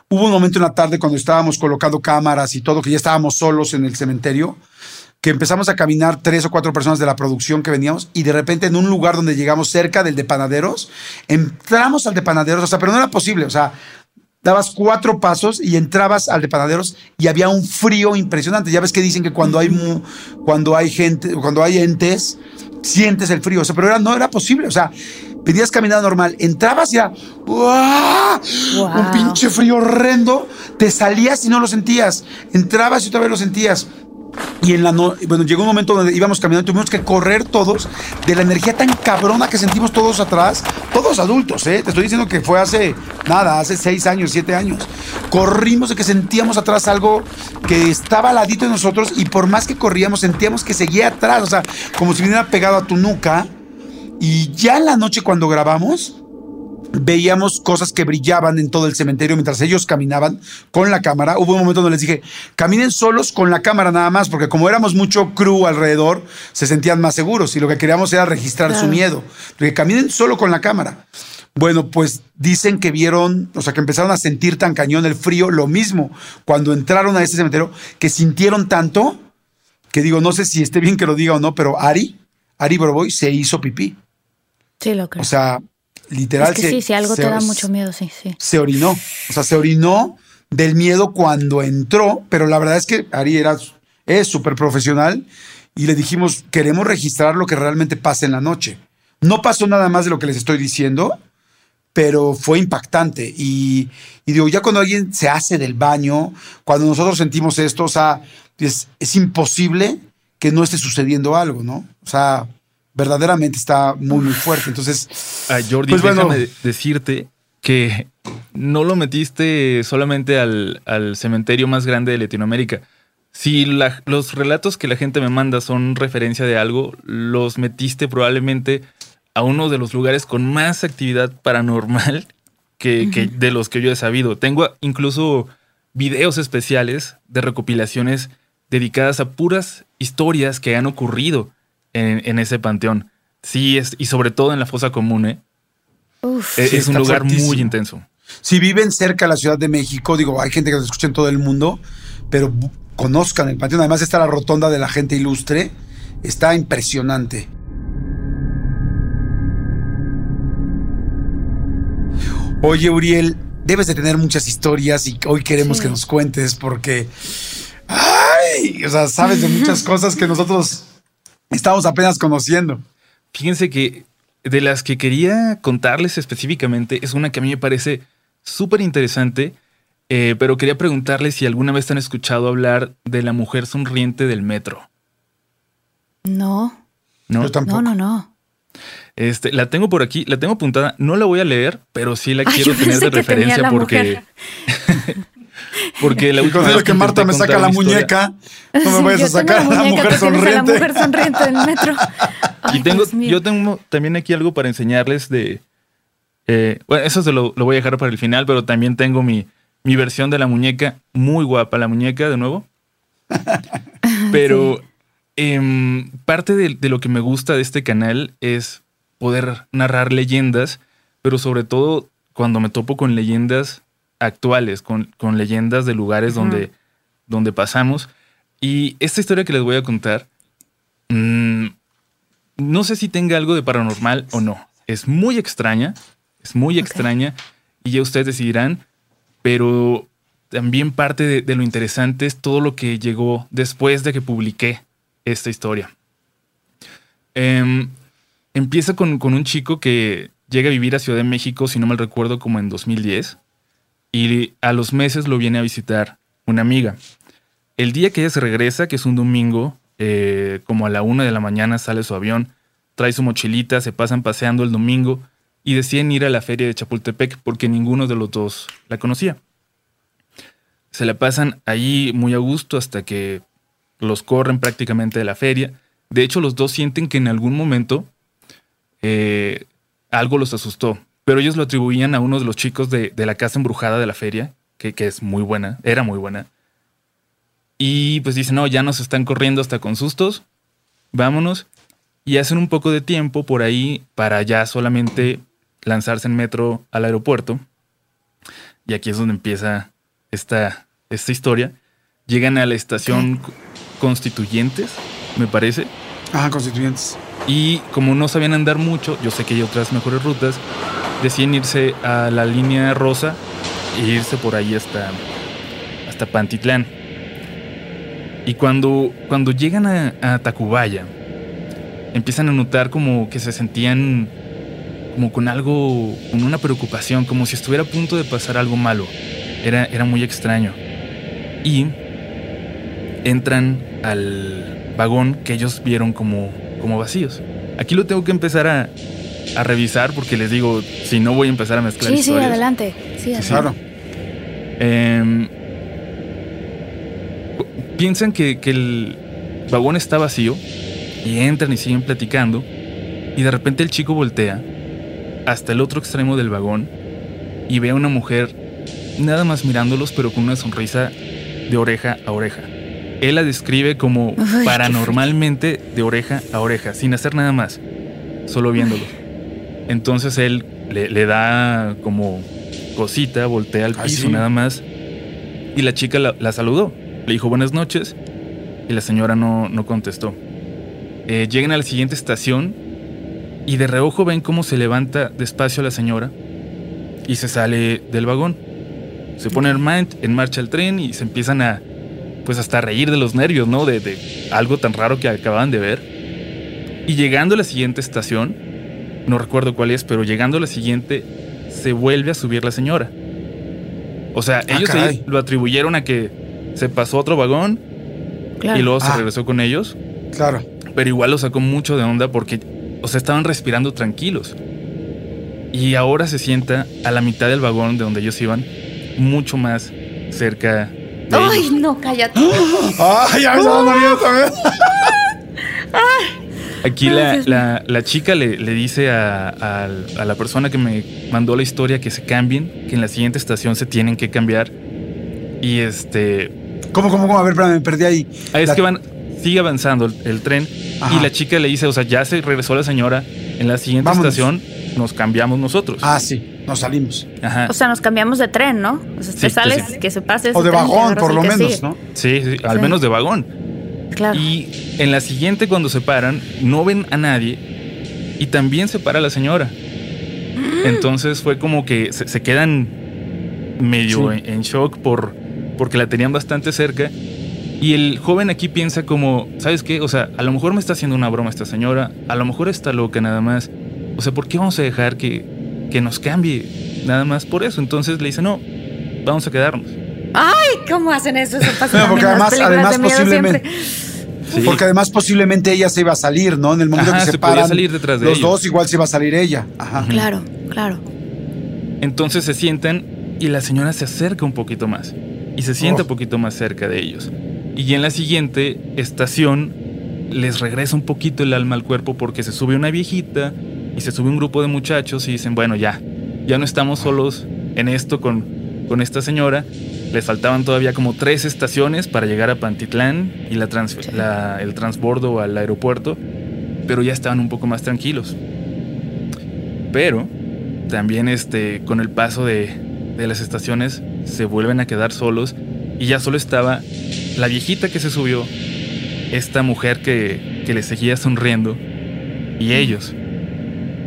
hubo un momento en la tarde cuando estábamos colocando cámaras y todo, que ya estábamos solos en el cementerio, que empezamos a caminar tres o cuatro personas de la producción que veníamos y de repente en un lugar donde llegamos cerca del de Panaderos, entramos al de Panaderos, o sea, pero no era posible, o sea, dabas cuatro pasos y entrabas al de Panaderos y había un frío impresionante. Ya ves que dicen que cuando hay, cuando hay gente, cuando hay entes, sientes el frío, o sea, pero era, no era posible, o sea, venías caminando normal, entrabas y era ¡guau! un pinche frío horrendo, te salías y no lo sentías, entrabas y otra vez lo sentías. Y en la no, bueno, llegó un momento donde íbamos caminando, tuvimos que correr todos de la energía tan cabrona que sentimos todos atrás, todos adultos, ¿eh? Te estoy diciendo que fue hace nada, hace seis años, siete años. Corrimos de que sentíamos atrás algo que estaba al ladito de nosotros y por más que corríamos sentíamos que seguía atrás, o sea, como si viniera pegado a tu nuca. Y ya en la noche cuando grabamos, veíamos cosas que brillaban en todo el cementerio mientras ellos caminaban con la cámara. Hubo un momento donde les dije, caminen solos con la cámara nada más, porque como éramos mucho crew alrededor, se sentían más seguros y lo que queríamos era registrar su miedo. Que caminen solo con la cámara. Bueno, pues dicen que vieron, o sea, que empezaron a sentir tan cañón el frío, lo mismo cuando entraron a ese cementerio, que sintieron tanto, que digo, no sé si esté bien que lo diga o no, pero Ari, Ari Boroboy se hizo pipí. Sí, lo creo. O sea, literal. es que se- sí, si algo se- te da mucho miedo, sí, sí. se orinó. O sea, se orinó del miedo cuando entró, pero la verdad es que Ari era, es súper profesional y le dijimos, queremos registrar lo que realmente pasa en la noche. No pasó nada más de lo que les estoy diciendo, pero fue impactante. Y, y digo, ya cuando alguien se hace del baño, cuando nosotros sentimos esto, o sea, es, es imposible que no esté sucediendo algo, ¿no? O sea, verdaderamente está muy, muy fuerte. Entonces, Ah, Jordi, Pues bueno. déjame de- decirte que no lo metiste solamente al, al cementerio más grande de Latinoamérica. Si la- los relatos que la gente me manda son referencia de algo, los metiste probablemente a uno de los lugares con más actividad paranormal que, que de los que yo he sabido. Tengo incluso videos especiales de recopilaciones dedicadas a puras historias que han ocurrido en, en ese panteón. Sí, es, y sobre todo en la fosa común, ¿eh? Uf. Es- Sí, es un lugar fuertísimo. muy intenso. Si viven cerca de la Ciudad de México, digo, hay gente que nos escucha en todo el mundo, pero conozcan el panteón. Además está la rotonda de la gente ilustre. Está impresionante. Oye, Uriel, debes de tener muchas historias y hoy queremos Sí. que nos cuentes porque... ¡Ay! O sea, sabes de muchas cosas que nosotros estamos apenas conociendo. Fíjense que de las que quería contarles específicamente es una que a mí me parece súper interesante, eh, pero quería preguntarles si alguna vez han escuchado hablar de la mujer sonriente del metro. No, ¿no? Yo tampoco. no, no, no. Este, la tengo por aquí, la tengo apuntada, no la voy a leer, pero sí la Ay, quiero tener de referencia porque, porque la última vez que Marta me saca la muñeca, no me Sí, vayas a yo tengo sacar a la muñeca, mujer sonriente. La mujer sonriente del metro. Ay, Y tengo, yo tengo también aquí algo para enseñarles de. eh, bueno, eso se lo, lo voy a dejar para el final, pero también tengo mi, mi versión de la muñeca, muy guapa, la muñeca de nuevo. Pero em, parte de, de lo que me gusta de este canal es poder narrar leyendas, pero sobre todo cuando me topo con leyendas actuales, con, con leyendas de lugares donde, donde pasamos. Y esta historia que les voy a contar, mm, no sé si tenga algo de paranormal o no. Es muy extraña, es muy extraña, y ya ustedes decidirán, pero también parte de, de lo interesante es todo lo que llegó después de que publiqué esta historia. Em, empieza con, con un chico que llega a vivir a Ciudad de México, si no mal recuerdo, como en 2010, y a los meses lo viene a visitar una amiga. El día que ella se regresa, que es un domingo, eh, como a la una de la mañana sale su avión, trae su mochilita, se pasan paseando el domingo y deciden ir a la feria de Chapultepec porque ninguno de los dos la conocía. Se la pasan allí muy a gusto hasta que los corren prácticamente de la feria. De hecho, los dos sienten que en algún momento eh, algo los asustó, pero ellos lo atribuían a uno de los chicos de, de la casa embrujada de la feria, que, que es muy buena, era muy buena. Y pues dicen, no, ya nos están corriendo hasta con sustos, vámonos. Y hacen un poco de tiempo por ahí para ya solamente lanzarse en metro al aeropuerto. Y aquí es donde empieza esta, esta historia. Llegan a la estación Constituyentes, me parece. Ajá, constituyentes. Y como no sabían andar mucho, yo sé que hay otras mejores rutas, deciden irse a la línea rosa e irse por ahí hasta, hasta Pantitlán. Y cuando, cuando llegan a, a Tacubaya, empiezan a notar como que se sentían como con algo, con una preocupación, como si estuviera a punto de pasar algo malo. Era, era muy extraño. Y entran al vagón que ellos vieron como, como vacíos. Aquí lo tengo que empezar a, a revisar porque les digo, si no voy a empezar a mezclar Sí, sí, historias. adelante. Sí, adelante. Claro. Em, piensan que, que el vagón está vacío y entran y siguen platicando y de repente el chico voltea hasta el otro extremo del vagón y ve a una mujer nada más mirándolos pero con una sonrisa de oreja a oreja. Él la describe como Ay, paranormalmente de oreja a oreja, sin hacer nada más, solo viéndolo. Entonces él le, le da como cosita, voltea al Ah, piso sí. nada más. Y la chica la, la saludó. Le dijo buenas noches. Y la señora no, no contestó. Eh, llegan a la siguiente estación. Y de reojo ven cómo se levanta despacio la señora. Y se sale del vagón. Se pone en marcha el tren y se empiezan a. Pues hasta reír de los nervios, ¿no? De, de algo tan raro que acababan de ver. Y llegando a la siguiente estación, no recuerdo cuál es, pero llegando a la siguiente, se vuelve a subir la señora. O sea, Ah, ellos lo atribuyeron a que se pasó otro vagón Claro. y luego se Ah. regresó con ellos, Claro. pero igual lo sacó mucho de onda porque, o sea, estaban respirando tranquilos. Y ahora se sienta a la mitad del vagón de donde ellos iban, mucho más cerca Ay, ellos. no, cállate. ¡Ay, ya me está dando miedo también! Aquí la, la- la chica le, le dice a, a- a la persona que me mandó la historia que se cambien, que en la siguiente estación se tienen que cambiar. Y este. ¿Cómo, cómo, cómo? A ver, espérame, me perdí ahí. ah, Es La- que van. Sigue avanzando el, el tren. Ajá. Y la chica le dice: O sea, ya se regresó la señora. En la siguiente Vámonos. estación nos cambiamos nosotros. Ah, sí, nos salimos. Ajá. O sea, nos cambiamos de tren, ¿no? O sea, Sí, te sales, sí. que se pase. O de tren, vagón, por lo menos, sigue. ¿no? sí, sí, al Sí. menos de vagón. Claro. Y en la siguiente, cuando se paran, no ven a nadie y también se para la señora. Entonces fue como que se, se quedan medio Sí. en, en shock por, porque la tenían bastante cerca. Y el joven aquí piensa como, ¿sabes qué? O sea, a lo mejor me está haciendo una broma esta señora, a lo mejor está loca nada más. O sea, ¿por qué vamos a dejar que, que nos cambie nada más por eso? Entonces le dice, no, vamos a quedarnos. Ay, ¿cómo hacen eso? Eso pasa No, porque además- posiblemente-. Sí. Porque además posiblemente ella se iba a salir, ¿no? En el momento Ajá, que se, se paran salir detrás de los ellos. dos, igual se iba a salir ella. Ajá. Claro, claro. Entonces se sientan y la señora se acerca un poquito más y se sienta Oh. un poquito más cerca de ellos. Y en la siguiente estación les regresa un poquito el alma al cuerpo porque se sube una viejita y se sube un grupo de muchachos y dicen, bueno, ya, ya no estamos solos en esto con, con esta señora. Les faltaban todavía como tres estaciones para llegar a Pantitlán y la trans- la- el transbordo al aeropuerto, pero ya estaban un poco más tranquilos. Pero también este, con el paso de, de las estaciones se vuelven a quedar solos y ya solo estaba la viejita que se subió, esta mujer que, que le seguía sonriendo y ellos.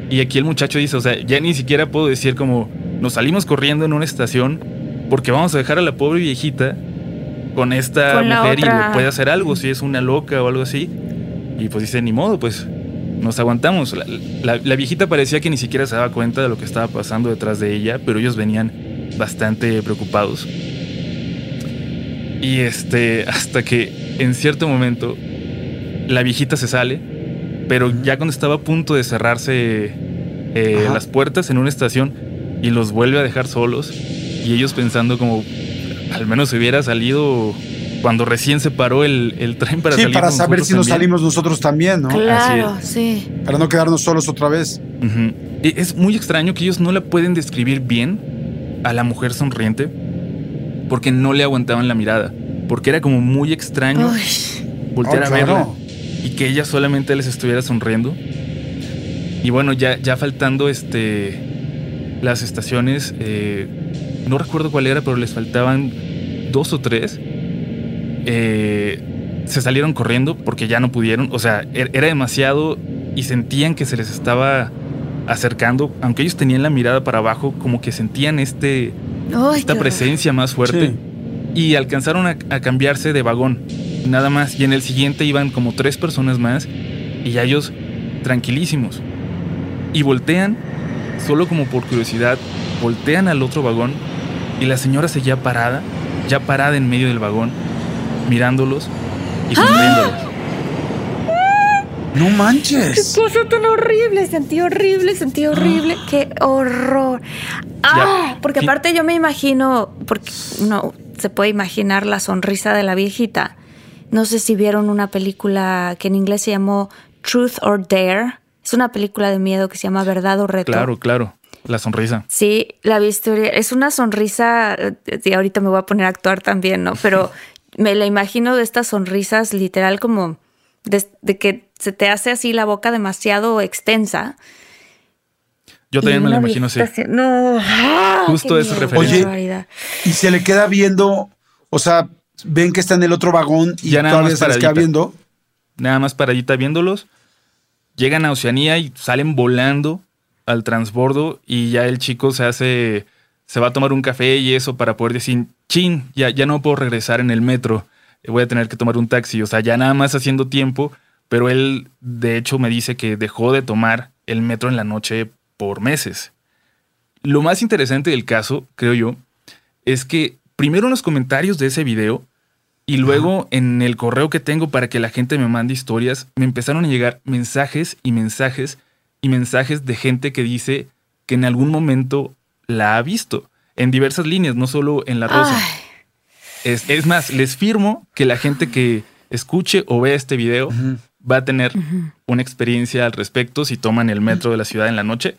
Y aquí el muchacho dice, o sea, ya ni siquiera puedo decir como nos salimos corriendo en una estación porque vamos a dejar a la pobre viejita con esta Con mujer y otra. puede hacer algo si es una loca o algo así. Y pues dice, ni modo, pues nos aguantamos. La, la- la viejita parecía que ni siquiera se daba cuenta de lo que estaba pasando detrás de ella, pero ellos venían bastante preocupados. Y este, hasta que en cierto momento la viejita se sale, pero ya cuando estaba a punto de cerrarse eh, las puertas en una estación y los vuelve a dejar solos, y ellos pensando como, al menos se hubiera salido cuando recién se paró el, el tren para Sí, salir para saber si nos salimos nosotros también, ¿no? Claro, sí. Para no quedarnos solos otra vez. Ujú. E- Es muy extraño que ellos no la pueden describir bien a la mujer sonriente porque no le aguantaban la mirada. Porque era como muy extraño voltear Oh, a claro. verla y que ella solamente les estuviera sonriendo. Y bueno, ya, ya faltando este las estaciones, eh, no recuerdo cuál era, pero les faltaban dos o tres. Eh, se salieron corriendo porque ya no pudieron. O sea, er- era demasiado y sentían que se les estaba acercando. Aunque ellos tenían la mirada para abajo, como que sentían este, esta presencia más fuerte. Sí. Y alcanzaron a, a cambiarse de vagón. Nada más. Y en el siguiente iban como tres personas más. Y ya ellos tranquilísimos. Y voltean, solo como por curiosidad, voltean al otro vagón. Y la señora seguía parada, ya parada en medio del vagón, mirándolos y sonriéndoles. No Qué manches. cosa tan horrible, sentí horrible, sentí horrible, qué horror. Ah, porque aparte yo me imagino, porque no se puede imaginar la sonrisa de la viejita. No sé si vieron una película que en inglés se llamó Truth or Dare. Es una película de miedo que se llama Verdad o Reto. Claro, claro. La sonrisa. Sí, la viste. Es una sonrisa. Y ahorita me voy a poner a actuar también, ¿no? Pero me la imagino de estas sonrisas literal como de, de que se te hace así la boca demasiado extensa. Yo también me la imagino así. No, ¡ah! Justo miedo, referencia. Oye. Y se le queda viendo, o sea, ven que está en el otro vagón y Ya nada todavía más se les queda paradita. viendo. Nada más paradita viéndolos. Llegan a Oceanía y salen volando al transbordo y ya el chico se hace, se va a tomar un café y eso para poder decir, chin, ya, ya no puedo regresar en el metro, voy a tener que tomar un taxi, o sea, ya nada más haciendo tiempo, pero él de hecho me dice que dejó de tomar el metro en la noche por meses. Lo más interesante del caso, creo yo, es que primero en los comentarios de ese video y luego en el correo que tengo para que la gente me mande historias, me empezaron a llegar mensajes y mensajes y mensajes de gente que dice que en algún momento la ha visto en diversas líneas, no solo en La Rosa. Es más, les firmo que la gente que escuche o vea este video va a tener una experiencia al respecto si toman el metro de la ciudad en la noche.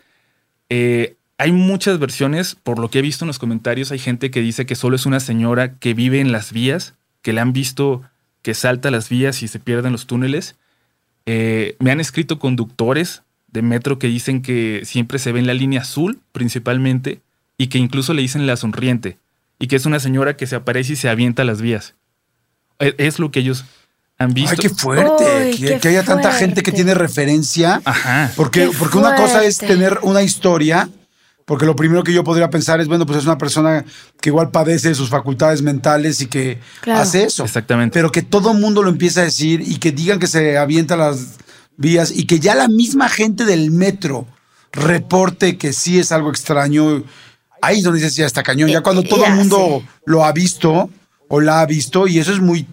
Eh, hay muchas versiones, por lo que he visto en los comentarios, hay gente que dice que solo es una señora que vive en las vías, que le han visto que salta las vías y se pierde en los túneles. Eh, me han escrito conductores de metro que dicen que siempre se ve en la línea azul principalmente y que incluso le dicen la sonriente y que es una señora que se aparece y se avienta a las vías. Es, es lo que ellos han visto. Ay, qué fuerte. Que, qué que haya tanta gente que tiene referencia. Ajá. Porque, Qué porque una cosa es tener una historia, porque lo primero que yo podría pensar es, bueno, pues es una persona que igual padece de sus facultades mentales y que Claro. hace eso. Exactamente. Pero que todo el mundo lo empieza a decir y que digan que se avienta las vías y que ya la misma gente del metro reporte que sí es algo extraño. Ahí es donde dices, ya está cañón. Ya cuando todo el mundo sí. lo ha visto o la ha visto, y eso es muy,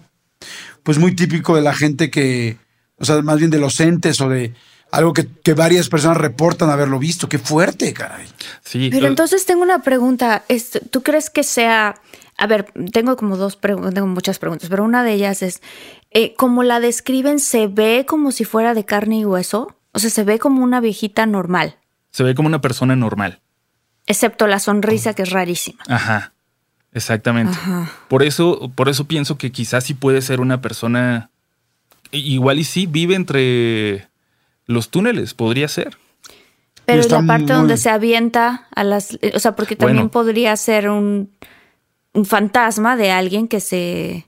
pues muy típico de la gente que, o sea, más bien de los entes o de algo que, que varias personas reportan haberlo visto. Qué fuerte, caray. Sí. Pero lo- entonces tengo una pregunta. ¿Tú crees que sea... A ver, tengo como dos preguntas, tengo muchas preguntas, pero una de ellas es, eh, como la describen, ¿se ve como si fuera de carne y hueso? O sea, se ve como una viejita normal, se ve como una persona normal. excepto la sonrisa que es rarísima. Ajá. Exactamente. Ajá. Por eso, por eso pienso que quizás sí puede ser una persona. Igual y sí vive entre los túneles, podría ser. Pero la parte muy- donde se avienta a las... O sea, porque también Bueno. podría ser un, un fantasma de alguien que se...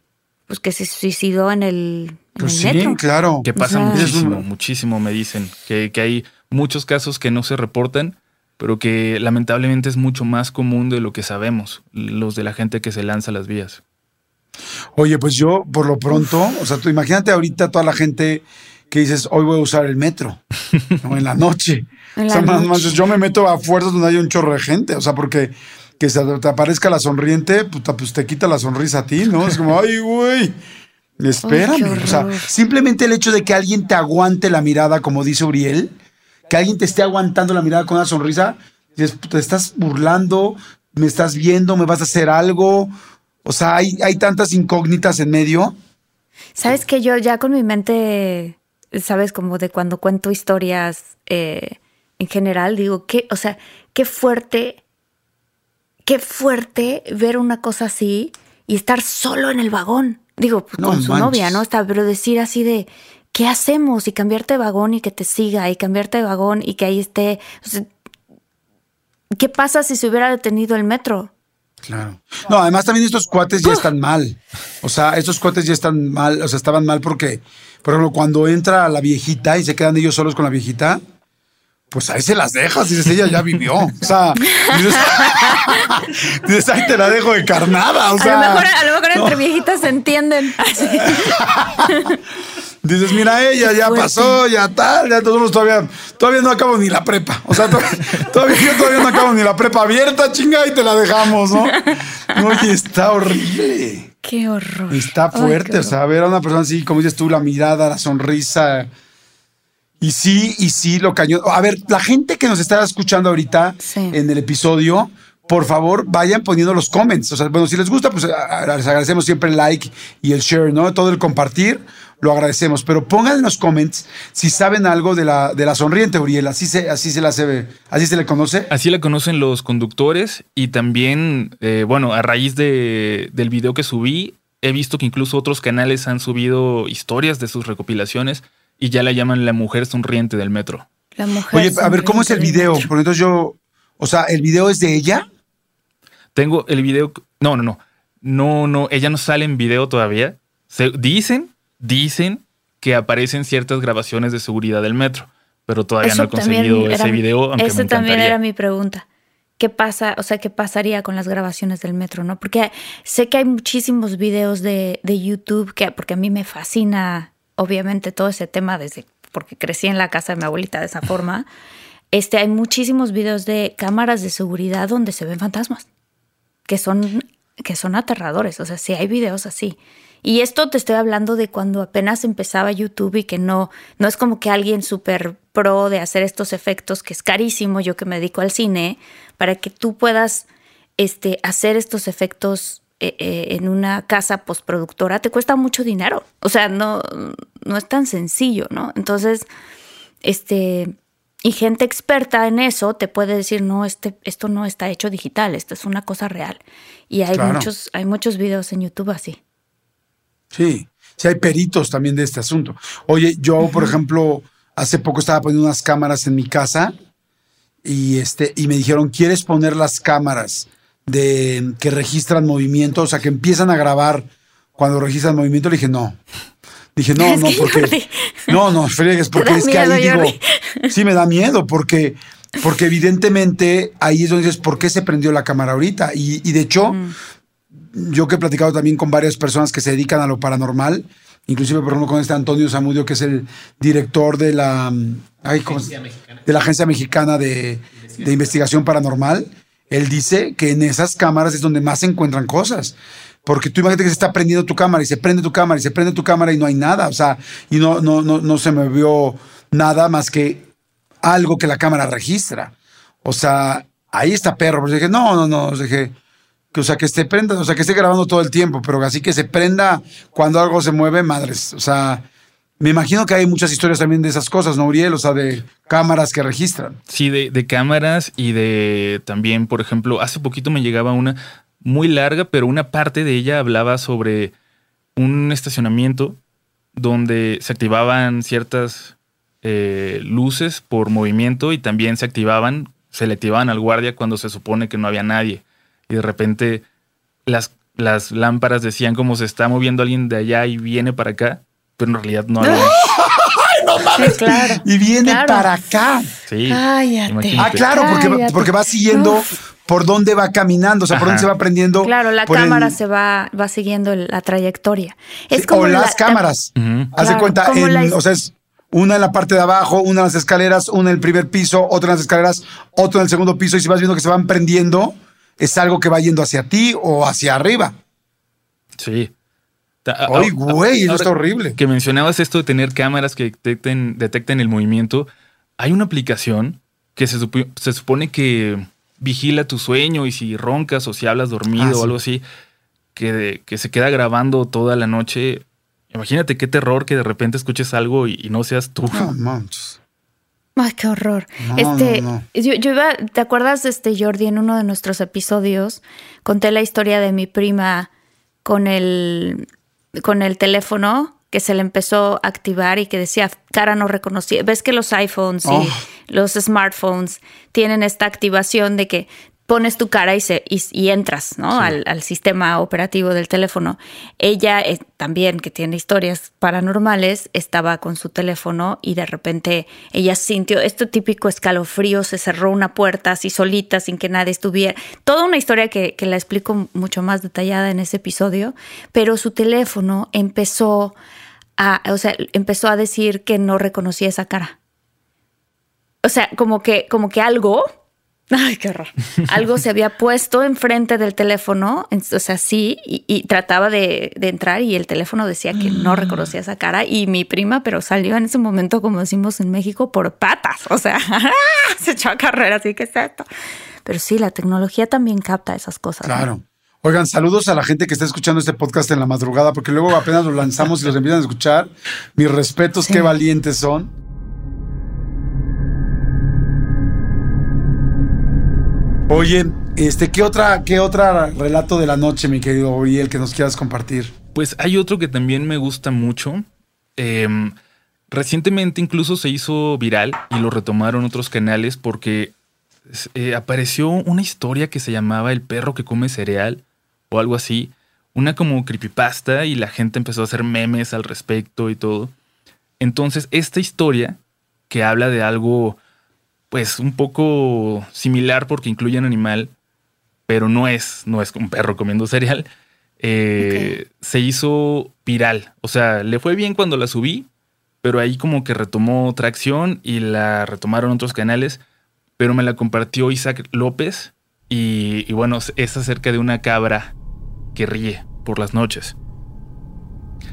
Pues que se suicidó en el, en Pues el sí, metro. claro. Que pasa sea- muchísimo, muchísimo, me dicen. Que, que hay muchos casos que no se reportan, pero que lamentablemente es mucho más común de lo que sabemos, los de la gente que se lanza a las vías. Oye, pues yo, por lo pronto, o sea, tú imagínate ahorita toda la gente que dices, hoy voy a usar el metro, ¿no? en la noche. En o sea, más, yo me meto a fuerzas donde hay un chorro de gente, o sea, porque que se te aparezca la sonriente, puta, pues te quita la sonrisa a ti, ¿no? Es como, ay, güey. Espérame. Qué o sea, simplemente el hecho de que alguien te aguante la mirada, como dice Uriel, que alguien te esté aguantando la mirada con una sonrisa, dices, te estás burlando, me estás viendo, me vas a hacer algo. O sea, hay, hay tantas incógnitas en medio. Sabes que yo ya con mi mente, sabes, como de cuando cuento historias eh, en general, digo, que, o sea, qué fuerte, qué fuerte ver una cosa así y estar solo en el vagón. Digo, pues, No con su novia, ¿no? Está, pero decir así de, ¿qué hacemos? Y cambiarte de vagón y que te siga, y cambiarte de vagón y que ahí esté. O sea, ¿qué pasa si se hubiera detenido el metro? Claro. No, además también estos cuates ya están mal. O sea, estos cuates ya están mal, o sea, estaban mal porque, por ejemplo, cuando entra la viejita y se quedan ellos solos con la viejita, pues ahí se las dejas, dices, ella ya vivió. O sea, dices, dices ahí te la dejo de carnada. O sea, a lo mejor, a lo mejor no. entre viejitas se entienden. Dices, mira, ella ya fuerte. pasó, ya tal, ya nosotros todavía, todavía no acabo ni la prepa. O sea, to- todavía, yo todavía no acabo ni la prepa abierta, chinga, y te la dejamos, ¿no? Oye, está horrible. Qué horror. Está Ay, fuerte, o sea, ver a una persona así, como dices tú, la mirada, la sonrisa. Y sí, y sí, lo cañón. A ver, la gente que nos está escuchando ahorita Sí. en el episodio, por favor, vayan poniendo los comments. O sea, bueno, si les gusta, pues les agradecemos siempre el like y el share, ¿no? Todo el compartir, lo agradecemos. Pero pongan en los comments si saben algo de la, de la sonriente, Uriel. Así se, así se la se, así se le conoce. Así la conocen los conductores y también, eh, bueno, a raíz de, del video que subí, he visto que incluso otros canales han subido historias de sus recopilaciones y ya la llaman la mujer sonriente del metro. La mujer. Oye, a ver, ¿cómo es el video? Porque entonces yo, o sea, ¿el video es de ella? Tengo el video. No, no, no. No, no. Ella no sale en video todavía. Se, dicen, dicen que aparecen ciertas grabaciones de seguridad del metro, pero todavía Eso no he conseguido ese video, aunque me también era mi pregunta. ¿Qué pasa? O sea, ¿qué pasaría con las grabaciones del metro, no? Porque sé que hay muchísimos videos de, de YouTube que, porque a mí me fascina, obviamente, todo ese tema desde porque crecí en la casa de mi abuelita de esa forma. Este, hay muchísimos videos de cámaras de seguridad donde se ven fantasmas que son, que son aterradores. O sea, sí hay videos así. Y esto te estoy hablando de cuando apenas empezaba YouTube y que no, no es como que alguien súper pro de hacer estos efectos, que es carísimo, yo que me dedico al cine, para que tú puedas este, hacer estos efectos eh, eh, en una casa postproductora, te cuesta mucho dinero. O sea, no, no es tan sencillo, ¿no? Entonces, este, y gente experta en eso te puede decir, no, este, esto no está hecho digital, esto es una cosa real. Y hay Claro. muchos, hay muchos videos en YouTube así. Sí, sí hay peritos también de este asunto. Oye, yo, por ejemplo, hace poco estaba poniendo unas cámaras en mi casa y este y me dijeron, "¿Quieres poner las cámaras de que registran movimiento, o sea, que empiezan a grabar cuando registran movimiento?" Le dije, "No." Dije, "No, Es no, que, porque Jordi, No, no, friegues, porque es que ahí digo, Jordi. sí me da miedo porque porque evidentemente ahí es donde dices, ¿por qué se prendió la cámara ahorita? Y, y de hecho, yo que he platicado también con varias personas que se dedican a lo paranormal, inclusive por ejemplo con este Antonio Zamudio, que es el director de la, mm, ay, ¿cómo se- de la Agencia Mexicana de, de Investigación Paranormal, él dice que en esas cámaras es donde más se encuentran cosas. Porque tú imagínate que se está prendiendo tu cámara y se prende tu cámara y se prende tu cámara y no hay nada. O sea, y no, no, no, no se me vio nada más que algo que la cámara registra. O sea, ahí está perro. Pues dije, no, no, no. Dije, que, o sea, que esté prenda, o sea, que esté grabando todo el tiempo, pero así que se prenda cuando algo se mueve, madres. O sea, me imagino que hay muchas historias también de esas cosas, ¿no, Uriel? O sea, de cámaras que registran. Sí, de cámaras y de también, por ejemplo, hace poquito me llegaba una muy larga, pero una parte de ella hablaba sobre un estacionamiento donde se activaban ciertas eh, luces por movimiento y también se activaban, se le activaban al guardia cuando se supone que no había nadie. Y de repente las, las lámparas decían como se está moviendo alguien de allá y viene para acá, pero en realidad no había. Sí, claro. Y viene Claro. para acá. Sí, Cállate. imagínate. Ah, claro, porque, Cállate. porque va siguiendo Uf. Por dónde va caminando, o sea, por dónde se va prendiendo. Claro, la por el- cámara se va, va siguiendo la trayectoria. Es Sí, como o la- las cámaras. Ujú. Haz de Claro, cuenta, en- la- o sea, es una en la parte de abajo, una en las escaleras, una en el primer piso, otra en las escaleras, otra en el segundo piso, y si vas viendo que se van prendiendo, es algo que va yendo hacia ti o hacia arriba. Sí. Ay, güey, eso está horrible. Que mencionabas esto de tener cámaras que detecten, detecten el movimiento. Hay una aplicación que se, supo- se supone que vigila tu sueño y si roncas o si hablas dormido Ah, o sí. algo así, que, que se queda grabando toda la noche. Imagínate qué terror que de repente escuches algo y, y no seas tú. No manches. Ay, qué horror. No, este, no, no. Yo, yo iba, ¿te acuerdas, este Jordi, en uno de nuestros episodios conté la historia de mi prima con el con el teléfono que se le empezó a activar y que decía cara no reconocida. Ves que los iPhones Oh. y los smartphones tienen esta activación de que pones tu cara y, se, y, y entras ¿no? al, al sistema operativo del teléfono. Ella eh, también, que tiene historias paranormales, estaba con su teléfono y de repente ella sintió este típico escalofrío, se cerró una puerta así solita, sin que nadie estuviera. Toda una historia que, que la explico mucho más detallada en ese episodio, pero su teléfono empezó a, o sea, empezó a decir que no reconocía esa cara. O sea, como que, como que algo Ay, qué horror. Algo se había puesto enfrente del teléfono, o sea, sí, y, y trataba de, de entrar y el teléfono decía que no reconocía esa cara y mi prima, pero salió en ese momento, como decimos en México, por patas, o sea, se echó a carrera, así que es esto. Pero sí, la tecnología también capta esas cosas. ¿no? Oigan, saludos a la gente que está escuchando este podcast en la madrugada, porque luego apenas lo lanzamos y los empiezan a escuchar. Mis respetos, Sí. qué valientes son. Oye, este, ¿qué otra, qué otra relato de la noche, mi querido Uriel, que nos quieras compartir? Pues hay otro que también me gusta mucho. Em, recientemente incluso se hizo viral y lo retomaron otros canales porque eh, apareció una historia que se llamaba El perro que come cereal o algo así. Una como creepypasta y la gente empezó a hacer memes al respecto y todo. Entonces, esta historia que habla de algo, pues un poco similar porque incluye un animal, pero no es, no es un perro comiendo cereal, eh, se hizo viral. O sea, le fue bien cuando la subí, pero ahí como que retomó tracción y la retomaron otros canales, pero me la compartió Isaac López y, y bueno, es acerca de una cabra que ríe por las noches.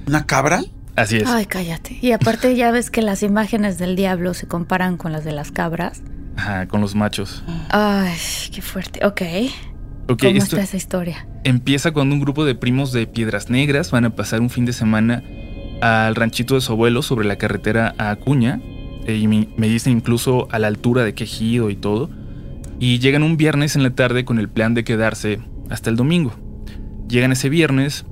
¿Una cabra? Así es. Ay, cállate. Y aparte ya ves que las imágenes del diablo se comparan con las de las cabras. Ajá, con los machos. Ay, qué fuerte. Ok. Ok, ¿Cómo esto está esa historia? empieza cuando un grupo de primos de Piedras Negras van a pasar un fin de semana al ranchito de su abuelo sobre la carretera a Acuña. eh, y me, me dicen incluso a la altura de Quejido y todo. Y llegan un viernes en la tarde con el plan de quedarse hasta el domingo. Llegan ese viernes,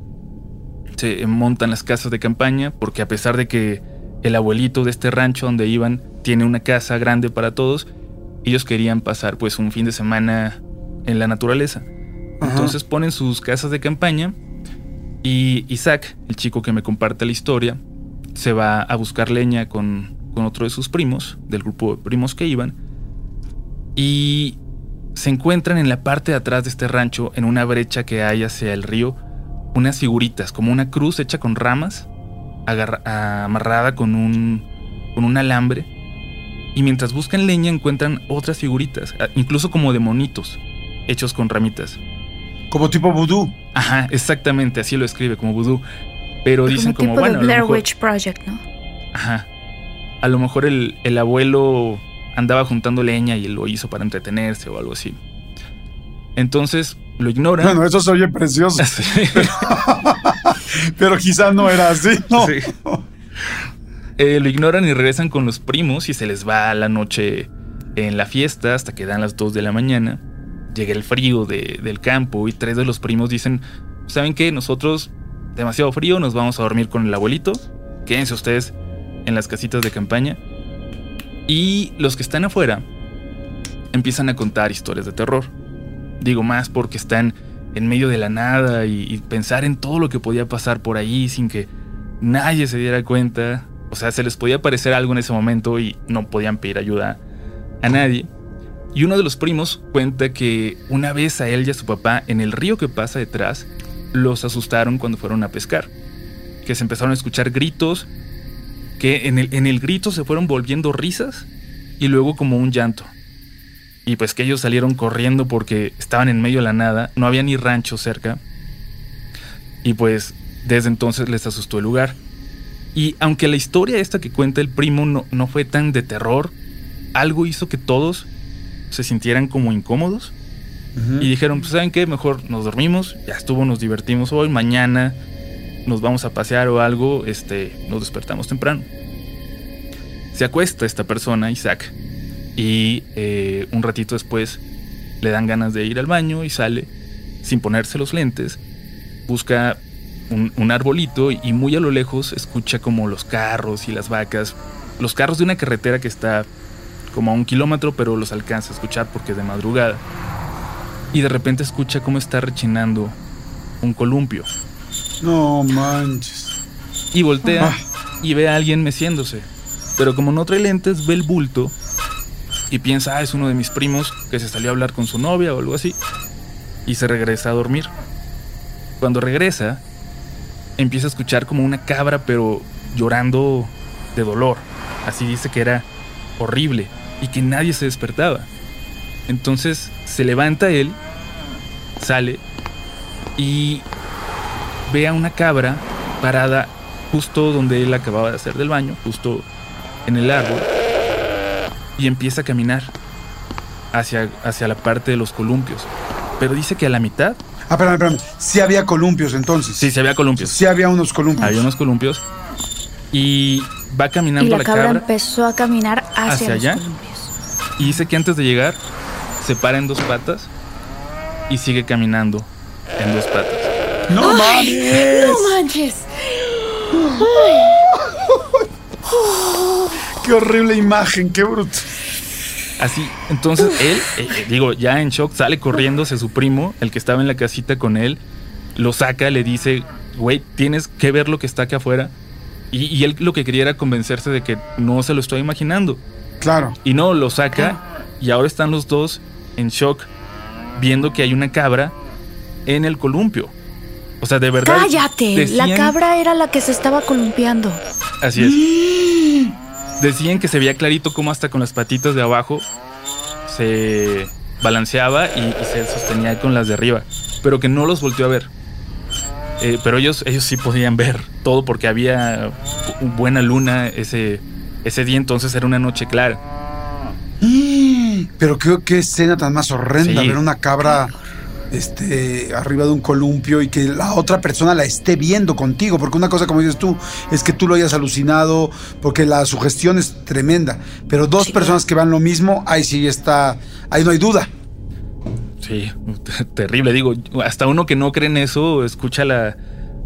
se montan las casas de campaña, porque a pesar de que el abuelito de este rancho donde iban tiene una casa grande para todos, ellos querían pasar pues un fin de semana en la naturaleza. Ajá. Entonces ponen sus casas de campaña y Isaac, el chico que me comparte la historia, se va a buscar leña con, con otro de sus primos, del grupo de primos que iban, y se encuentran en la parte de atrás de este rancho, en una brecha que hay hacia el río, unas figuritas, como una cruz hecha con ramas, agarra- amarrada con un, con un alambre. Y mientras buscan leña encuentran otras figuritas, ah, incluso como de monitos, hechos con ramitas. Como tipo vudú. Ajá, exactamente, así lo escribe, como vudú. Pero dicen como, tipo bueno, de a lo Blair mejor, Witch Project, ¿no? ajá, a lo mejor el, el abuelo andaba juntando leña y lo hizo para entretenerse o algo así. Entonces lo ignoran. Bueno, eso se oye precioso, Sí. pero quizás no era así, ¿no? Sí. Eh, lo ignoran y regresan con los primos y se les va la noche en la fiesta hasta que dan las 2 de la mañana. Llega el frío de- del campo y tres de los primos dicen, ¿saben qué? Nosotros, demasiado frío, nos vamos a dormir con el abuelito. Quédense ustedes en las casitas de campaña. Y los que están afuera empiezan a contar historias de terror. Digo más porque están en medio de la nada y, pensar en todo lo que podía pasar por ahí sin que nadie se diera cuenta. O sea, se les podía aparecer algo en ese momento y no podían pedir ayuda a nadie. Y uno de los primos cuenta que una vez a él y a su papá en el río que pasa detrás los asustaron cuando fueron a pescar. Que se empezaron a escuchar gritos, que en el, en el grito se fueron volviendo risas y luego como un llanto. Y pues que ellos salieron corriendo porque estaban en medio de la nada, no había ni rancho cerca. Y pues desde entonces les asustó el lugar. Y aunque la historia esta que cuenta el primo no, no fue tan de terror, algo hizo que todos se sintieran como incómodos. Y dijeron, pues ¿saben qué? Mejor nos dormimos, ya estuvo, nos divertimos hoy, mañana nos vamos a pasear o algo, este, nos despertamos temprano. Se acuesta esta persona, Isaac, y eh, un ratito después le dan ganas de ir al baño y sale sin ponerse los lentes, busca un, un arbolito y muy a lo lejos escucha como los carros y las vacas, los carros de una carretera que está como a un kilómetro, pero los alcanza a escuchar porque es de madrugada. Y de repente escucha cómo está rechinando un columpio. No manches. Y voltea Ah. y ve a alguien meciéndose. Pero como no trae lentes, ve el bulto y piensa, ah, es uno de mis primos que se salió a hablar con su novia o algo así. Y se regresa a dormir. Cuando regresa, empieza a escuchar como una cabra, pero llorando de dolor. Así dice que era horrible y que nadie se despertaba. Entonces se levanta él, sale y ve a una cabra parada justo donde él acababa de hacer del baño, justo en el árbol, y empieza a caminar hacia, hacia la parte de los columpios. Pero dice que a la mitad, Ah, espérame, espérame. Sí había columpios entonces. sí, se había columpios. Sí había unos columpios. Había unos columpios. Y va Y caminando la la cabra, cabra empezó a caminar hacia, ¿Hacia los allá? columpios. y dice que antes de llegar se para en dos patas y sigue caminando en dos patas. ¡No mames! ¡No manches! ¡Qué horrible imagen! ¡Qué bruto! Así, entonces él, eh, eh, digo, ya en shock, sale corriendo hacia su primo, el que estaba en la casita con él, lo saca, le dice, güey, tienes que ver lo que está acá afuera. Y, y él lo que quería era convencerse de que no se lo estoy imaginando. Claro. Y no, lo saca y ahora están los dos en shock viendo que hay una cabra en el columpio. O sea, de verdad. ¡Cállate! La cabra era la que se estaba columpiando. Así es. Decían que se veía clarito cómo hasta con las patitas de abajo se balanceaba y, y se sostenía con las de arriba, pero que no los volteó a ver. Eh, pero ellos, ellos sí podían ver todo porque había bu- buena luna ese, ese día, entonces era una noche clara. Pero qué, qué escena tan más horrenda Sí. ver una cabra este, arriba de un columpio y que la otra persona la esté viendo contigo. Porque una cosa, como dices tú, es que tú lo hayas alucinado, porque la sugestión es tremenda. Pero dos Sí, personas que van lo mismo, ahí sí está, ahí no hay duda. Sí, terrible. Digo, hasta uno que no cree en eso escucha la,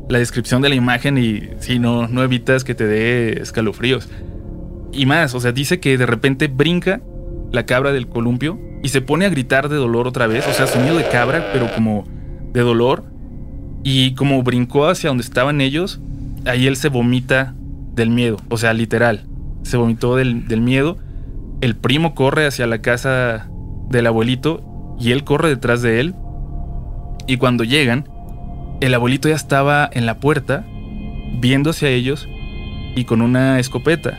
la descripción de la imagen y sí, no, no evitas que te dé escalofríos. Y más, o sea, dice que de repente brinca la cabra del columpio y se pone a gritar de dolor otra vez. O sea, sonido de cabra, pero como de dolor. Y como brincó hacia donde estaban ellos, ahí él se vomita del miedo. O sea, literal. Se vomitó del, del miedo. El primo corre hacia la casa del abuelito y él corre detrás de él. Y cuando llegan, el abuelito ya estaba en la puerta, viendo hacia ellos y con una escopeta.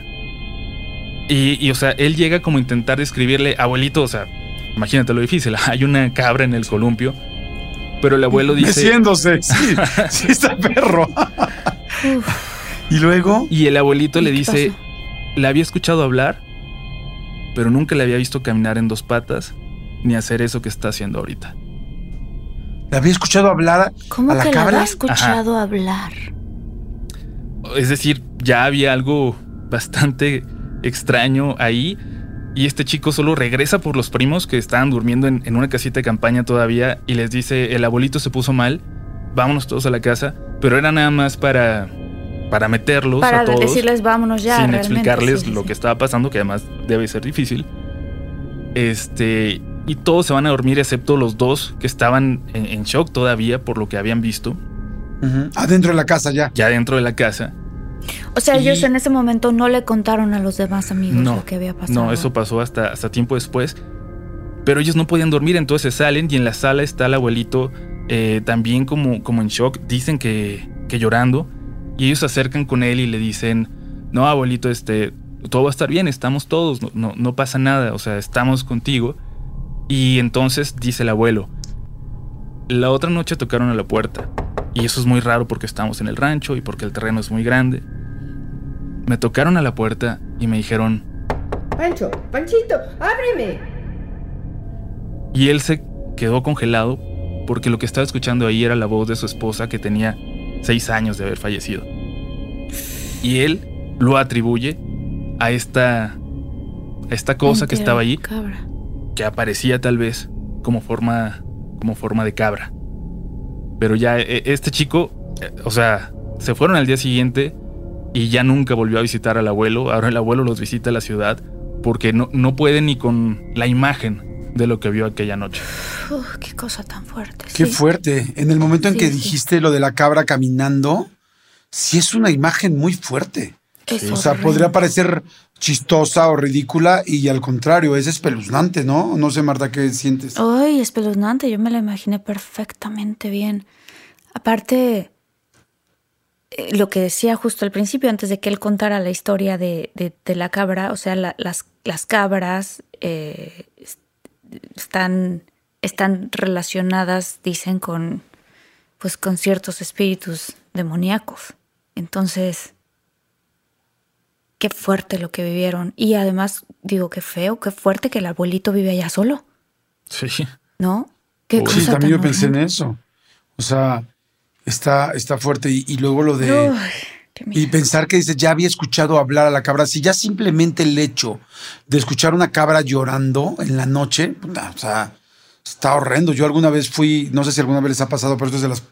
Y, y, o sea, él llega como a intentar describirle, abuelito, o sea, imagínate lo difícil, hay una cabra en el columpio. Pero el abuelo dice... Meciéndose, sí, sí está perro. y luego, Y el abuelito ¿Y le dice, la había escuchado hablar, pero nunca le había visto caminar en dos patas ni hacer eso que está haciendo ahorita. ¿le había escuchado hablar ¿Cómo a la que la cabra? había escuchado hablar? Es decir, ya había algo bastante extraño ahí. Y este chico solo regresa por los primos que estaban durmiendo en, en una casita de campaña todavía y les dice, el abuelito se puso mal, vámonos todos a la casa. Pero era nada más para, para meterlos Para a todos decirles vámonos ya. sin realmente, explicarles sí, sí, lo sí. que estaba pasando, que además debe ser difícil. Este, y todos se van a dormir excepto los dos que estaban en, en shock todavía por lo que habían visto Adentro de la casa ya. ya dentro de la casa. O sea, ellos Y- en ese momento no le contaron a los demás amigos No, lo que había pasado. No, eso pasó hasta, hasta tiempo después. Pero ellos no podían dormir, entonces salen y en la sala está el abuelito eh, también como, como en shock. Dicen que, que llorando. Y ellos se acercan con él y le dicen, no, abuelito, este, todo va a estar bien, estamos todos, no, no, no pasa nada, o sea, estamos contigo. Y entonces dice el abuelo, la otra noche tocaron a la puerta. Y eso es muy raro porque estamos en el rancho y porque el terreno es muy grande. Me tocaron a la puerta y me dijeron, Pancho, Panchito, ábreme. Y él se quedó congelado porque lo que estaba escuchando ahí era la voz de su esposa que tenía seis años de haber fallecido. Y él lo atribuye a esta, a esta cosa que estaba ahí, cabra. que aparecía tal vez como forma, como forma de cabra. Pero ya e- este chico eh, o sea, se fueron al día siguiente y ya nunca volvió a visitar al abuelo. Ahora el abuelo los visita a la ciudad porque no, no puede ni con la imagen de lo que vio aquella noche. Uf, qué cosa tan fuerte. Qué sí. fuerte. En el momento en Sí, que sí. dijiste lo de la cabra caminando, sí es una imagen muy fuerte. Es O sea, podría parecer chistosa o ridícula y al contrario, es espeluznante, ¿no? No sé, Marta, ¿qué sientes? Ay, espeluznante, yo me la imaginé perfectamente bien. Aparte, lo que decía justo al principio, antes de que él contara la historia de, de- de la cabra, o sea, la- las, las cabras eh, est- están, están relacionadas, dicen, con, pues, con ciertos espíritus demoníacos. Entonces, qué fuerte lo que vivieron. Y además, digo, qué feo, qué fuerte que el abuelito vive allá solo. Sí. ¿No? Qué Uy, Sí, cosa también yo pensé en eso. O sea, está, está fuerte. Y, y luego lo de. Uy. Y pensar que dices, ya había escuchado hablar a la cabra. Si ya simplemente el hecho de escuchar una cabra llorando en la noche, puta, o sea, está horrendo. Yo alguna vez fui, no sé si alguna vez les ha pasado, pero esto es de los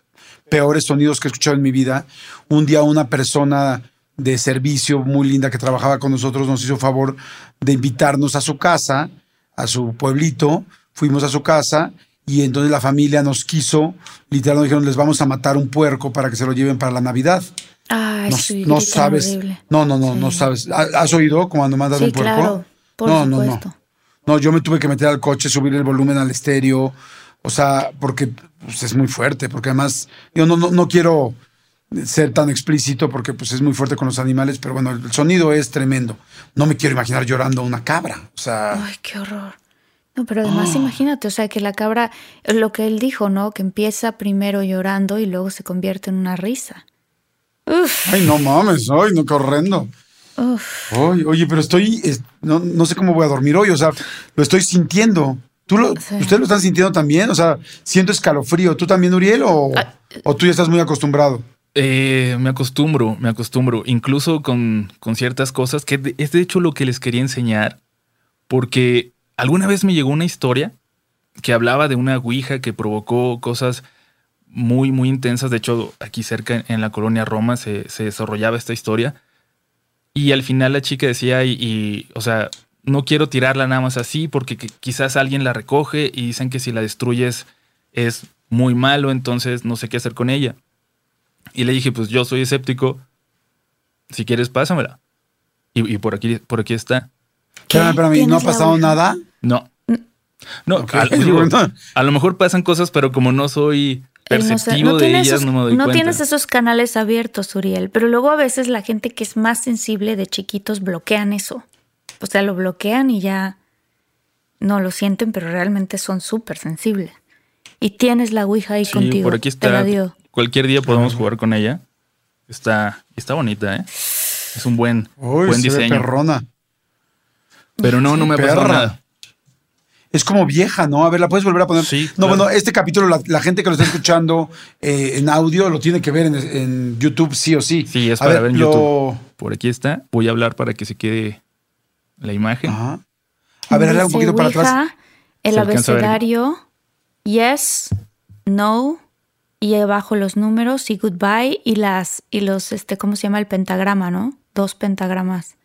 peores sonidos que he escuchado en mi vida. Un día una persona de servicio muy linda que trabajaba con nosotros nos hizo favor de invitarnos a su casa, a su pueblito. Fuimos a su casa y entonces la familia nos quiso, literal nos dijeron, les vamos a matar un puerco para que se lo lleven para la Navidad. Ay, No, sí, no sabes. horrible. No, no, no, no sabes. ¿Ha- ¿Has oído cuando mandas Sí, un puerco? claro, por no, no, no. No, yo me tuve que meter al coche, subir el volumen al estéreo. O sea, porque pues, es muy fuerte. Porque además, yo no, no, no quiero ser tan explícito porque pues es muy fuerte con los animales, pero bueno, el sonido es tremendo. No me quiero imaginar llorando a una cabra. O sea, Ay, qué horror. No, pero además Ah. imagínate, o sea, que la cabra, lo que él dijo, ¿no? Que empieza primero llorando y luego se convierte en una risa. Uf, ay, no mames, ay, no, qué horrendo. uf. Ay, oye, pero estoy, es- no, no sé cómo voy a dormir hoy, o sea, lo estoy sintiendo. ¿Tú lo, Sí. ¿Ustedes lo están sintiendo también? O sea, siento escalofrío. ¿Tú también, Uriel? ¿O, Ah, o tú ya estás muy acostumbrado? Eh, me acostumbro, me acostumbro, incluso con, con ciertas cosas, que es de hecho lo que les quería enseñar, porque alguna vez me llegó una historia que hablaba de una ouija que provocó cosas muy, muy intensas. De hecho, aquí cerca en, la colonia Roma se, desarrollaba esta historia. Y al final la chica decía, y, o sea, no quiero tirarla nada más así porque qui- quizás alguien la recoge y dicen que si la destruyes es muy malo, entonces no sé qué hacer con ella. Y le dije, pues yo soy escéptico. Si quieres, pásamela. Y, y por aquí, por aquí está. Espérame, espérame, ¿y ¿no ha ¿Tienes la pasado nada? No. No, a, digo, bueno. a lo mejor pasan cosas, pero como no soy Él no sé, perceptivo no de ellas, esos- no me doy no cuenta. tienes esos canales abiertos, Uriel, pero luego a veces la gente que es más sensible de chiquitos bloquean eso. O sea, lo bloquean y ya no lo sienten, pero realmente son súper sensibles. Y tienes la Ouija ahí Sí, contigo. por aquí Te la está. dio. Cualquier día podemos jugar con ella. Está, está bonita, ¿eh? Es un buen, Uy, buen se ve diseño. perrona. Pero no, no me ha pasado Perra. nada. Es como vieja, ¿no? A ver, ¿la puedes volver a poner? Sí, No, claro. bueno, este capítulo, la, la gente que lo está escuchando eh, en audio lo tiene que ver en, en YouTube sí o sí. Sí, es A para ver en lo- YouTube. Por aquí está. Voy a hablar para que se quede la imagen. Ajá. A ver, hazla un Dice poquito para atrás. Ouija, El Se alcanza a ver. abecedario, yes, no, y abajo los números y goodbye y las y los este cómo se llama el pentagrama, ¿no? Dos pentagramas.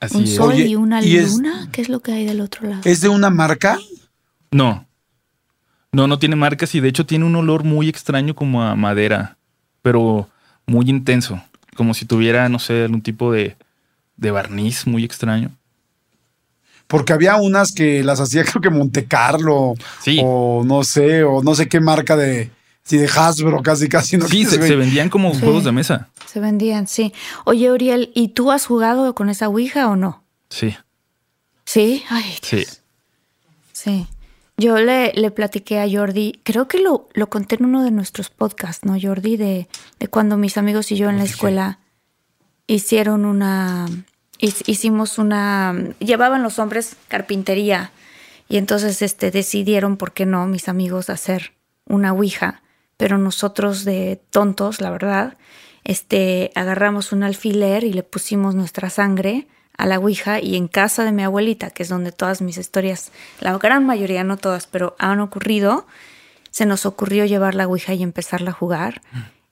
Así un es. sol Oye, y una y es- luna. ¿Qué es lo que hay del otro lado? ¿Es de una marca? No. No, no tiene marcas y de hecho tiene un olor muy extraño como a madera, pero muy intenso. Como si tuviera, no sé, algún tipo de, de barniz muy extraño. Porque había unas que las hacía, creo que Monte Carlo. Sí. O no sé, o no sé qué marca de. Sí, de Hasbro, casi, casi. ¿no? Sí, se, ve- se vendían como Sí. juegos de mesa. Se vendían, sí. Oye, Uriel, ¿y tú has jugado con esa Ouija o no? Sí, Sí. Ay, sí. Sí. Yo le, le platiqué a Jordi, creo que lo, lo conté en uno de nuestros podcasts, ¿no, Jordi? De, de cuando mis amigos y yo en la escuela hicieron una. hic- Hicimos una. Llevaban los hombres carpintería. Y entonces este, decidieron, ¿por qué no, mis amigos, hacer una ouija? Pero nosotros de tontos, la verdad, este, agarramos un alfiler y le pusimos nuestra sangre a la ouija y en casa de mi abuelita, que es donde todas mis historias, la gran mayoría, no todas, pero han ocurrido, se nos ocurrió llevar la ouija y empezarla a jugar.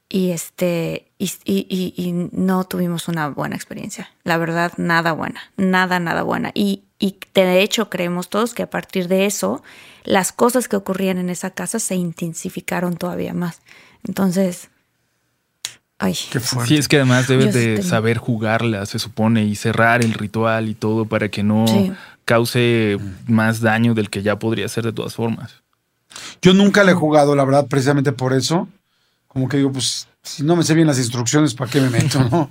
y este y, y- y- no tuvimos una buena experiencia. La verdad, nada buena, nada, nada buena. Y, y de hecho creemos todos que a partir de eso, las cosas que ocurrían en esa casa se intensificaron todavía más. Entonces, ay, Qué fuerte. Sí, es que además debes Yo de tengo- saber jugarla, se supone, y cerrar el ritual y todo para que no Sí. cause más daño del que ya podría ser de todas formas. Yo nunca le he jugado, la verdad, precisamente por eso. Como que digo, pues, si no me sé bien las instrucciones, ¿para qué me meto, no?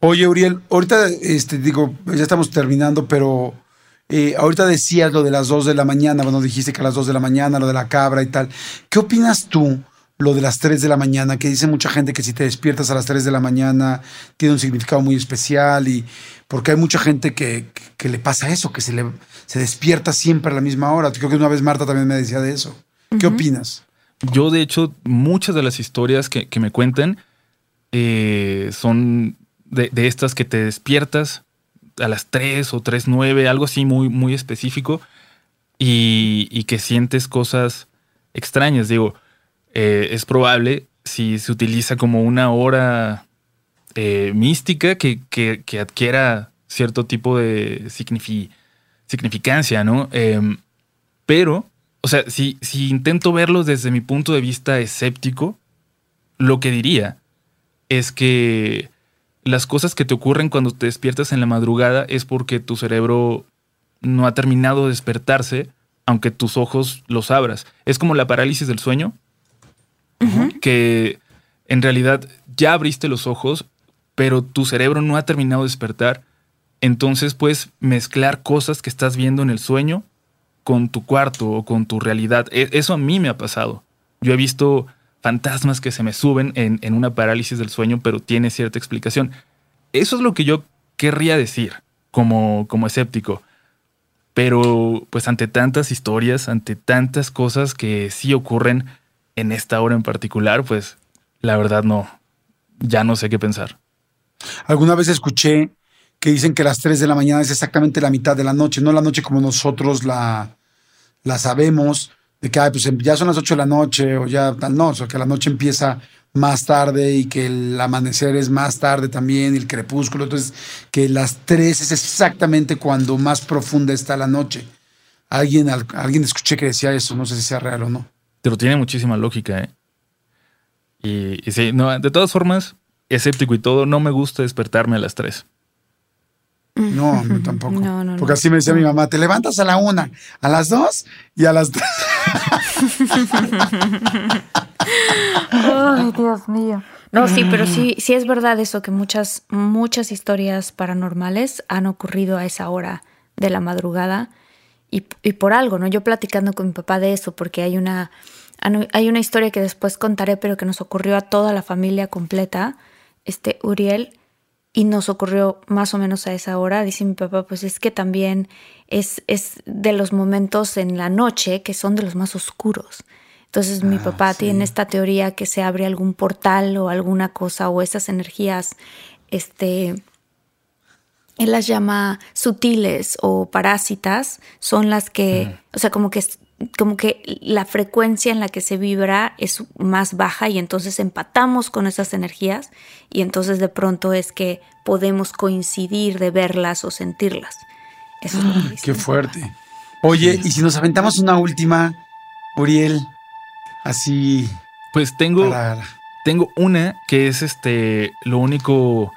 Oye, Uriel, ahorita, este, digo, ya estamos terminando, pero eh, ahorita decías lo de las 2 de la mañana, bueno, dijiste que a las 2 de la mañana, lo de la cabra y tal. ¿Qué opinas tú, lo de las 3 de la mañana? Que dice mucha gente que si te despiertas a las 3 de la mañana, tiene un significado muy especial y porque hay mucha gente que, que le pasa eso, que se, le, se despierta siempre a la misma hora. Creo que una vez Marta también me decía de eso. ¿Qué opinas? Yo, de hecho, muchas de las historias que, que me cuentan eh, son de, de estas que te despiertas a las 3 o 3.9, algo así muy, muy específico, y, y que sientes cosas extrañas. Digo, eh, es probable si se utiliza como una hora eh, mística que, que- adquiera cierto tipo de signifi- significancia, ¿no? Em, pero, o sea, si, si intento verlo desde mi punto de vista escéptico, lo que diría es que las cosas que te ocurren cuando te despiertas en la madrugada es porque tu cerebro no ha terminado de despertarse, aunque tus ojos los abras. Es como la parálisis del sueño, que en realidad ya abriste los ojos, pero tu cerebro no ha terminado de despertar. Entonces puedes mezclar cosas que estás viendo en el sueño con tu cuarto o con tu realidad. E- Eso a mí me ha pasado. Yo he visto fantasmas que se me suben en, en una parálisis del sueño, pero tiene cierta explicación. Eso es lo que yo querría decir como, como escéptico. Pero pues ante tantas historias, ante tantas cosas que sí ocurren en esta hora en particular, pues la verdad no, ya no sé qué pensar. Alguna vez escuché que dicen que las 3 de la mañana es exactamente la mitad de la noche, no la noche como nosotros la, la sabemos, de que pues ya son las 8 de la noche o ya tal, no, o sea, que la noche empieza más tarde y que el amanecer es más tarde también, el crepúsculo, entonces que las 3 es exactamente cuando más profunda está la noche. Alguien, al- alguien escuché que decía eso, no sé si sea real o no. Pero tiene muchísima lógica, ¿eh? Y, y sí, no, de todas formas, escéptico y todo, no me gusta despertarme a las 3. No, a mí tampoco. No, no, Porque no. así me decía mi mamá, te levantas a la una, a las dos y a las tres. Ay, Dios mío. No, sí, pero sí, sí es verdad eso, que muchas, muchas historias paranormales han ocurrido a esa hora de la madrugada y, y por algo, ¿no? Yo platicando con mi papá de eso, porque hay una, hay una historia que después contaré, pero que nos ocurrió a toda la familia completa, este Uriel, y nos ocurrió más o menos a esa hora. Dice mi papá, pues es que también es, es de los momentos en la noche que son de los más oscuros. Entonces mi papá tiene esta teoría que se abre algún portal o alguna cosa o esas energías, este, él las llama sutiles o parásitas, son las que, o sea, como que, como que la frecuencia en la que se vibra es más baja y entonces empatamos con esas energías y entonces de pronto es que podemos coincidir de verlas o sentirlas. Eso es lo que dice. Qué fuerte. Oye, y si nos aventamos una última, Uriel, así Pues tengo, para... tengo una que es este lo único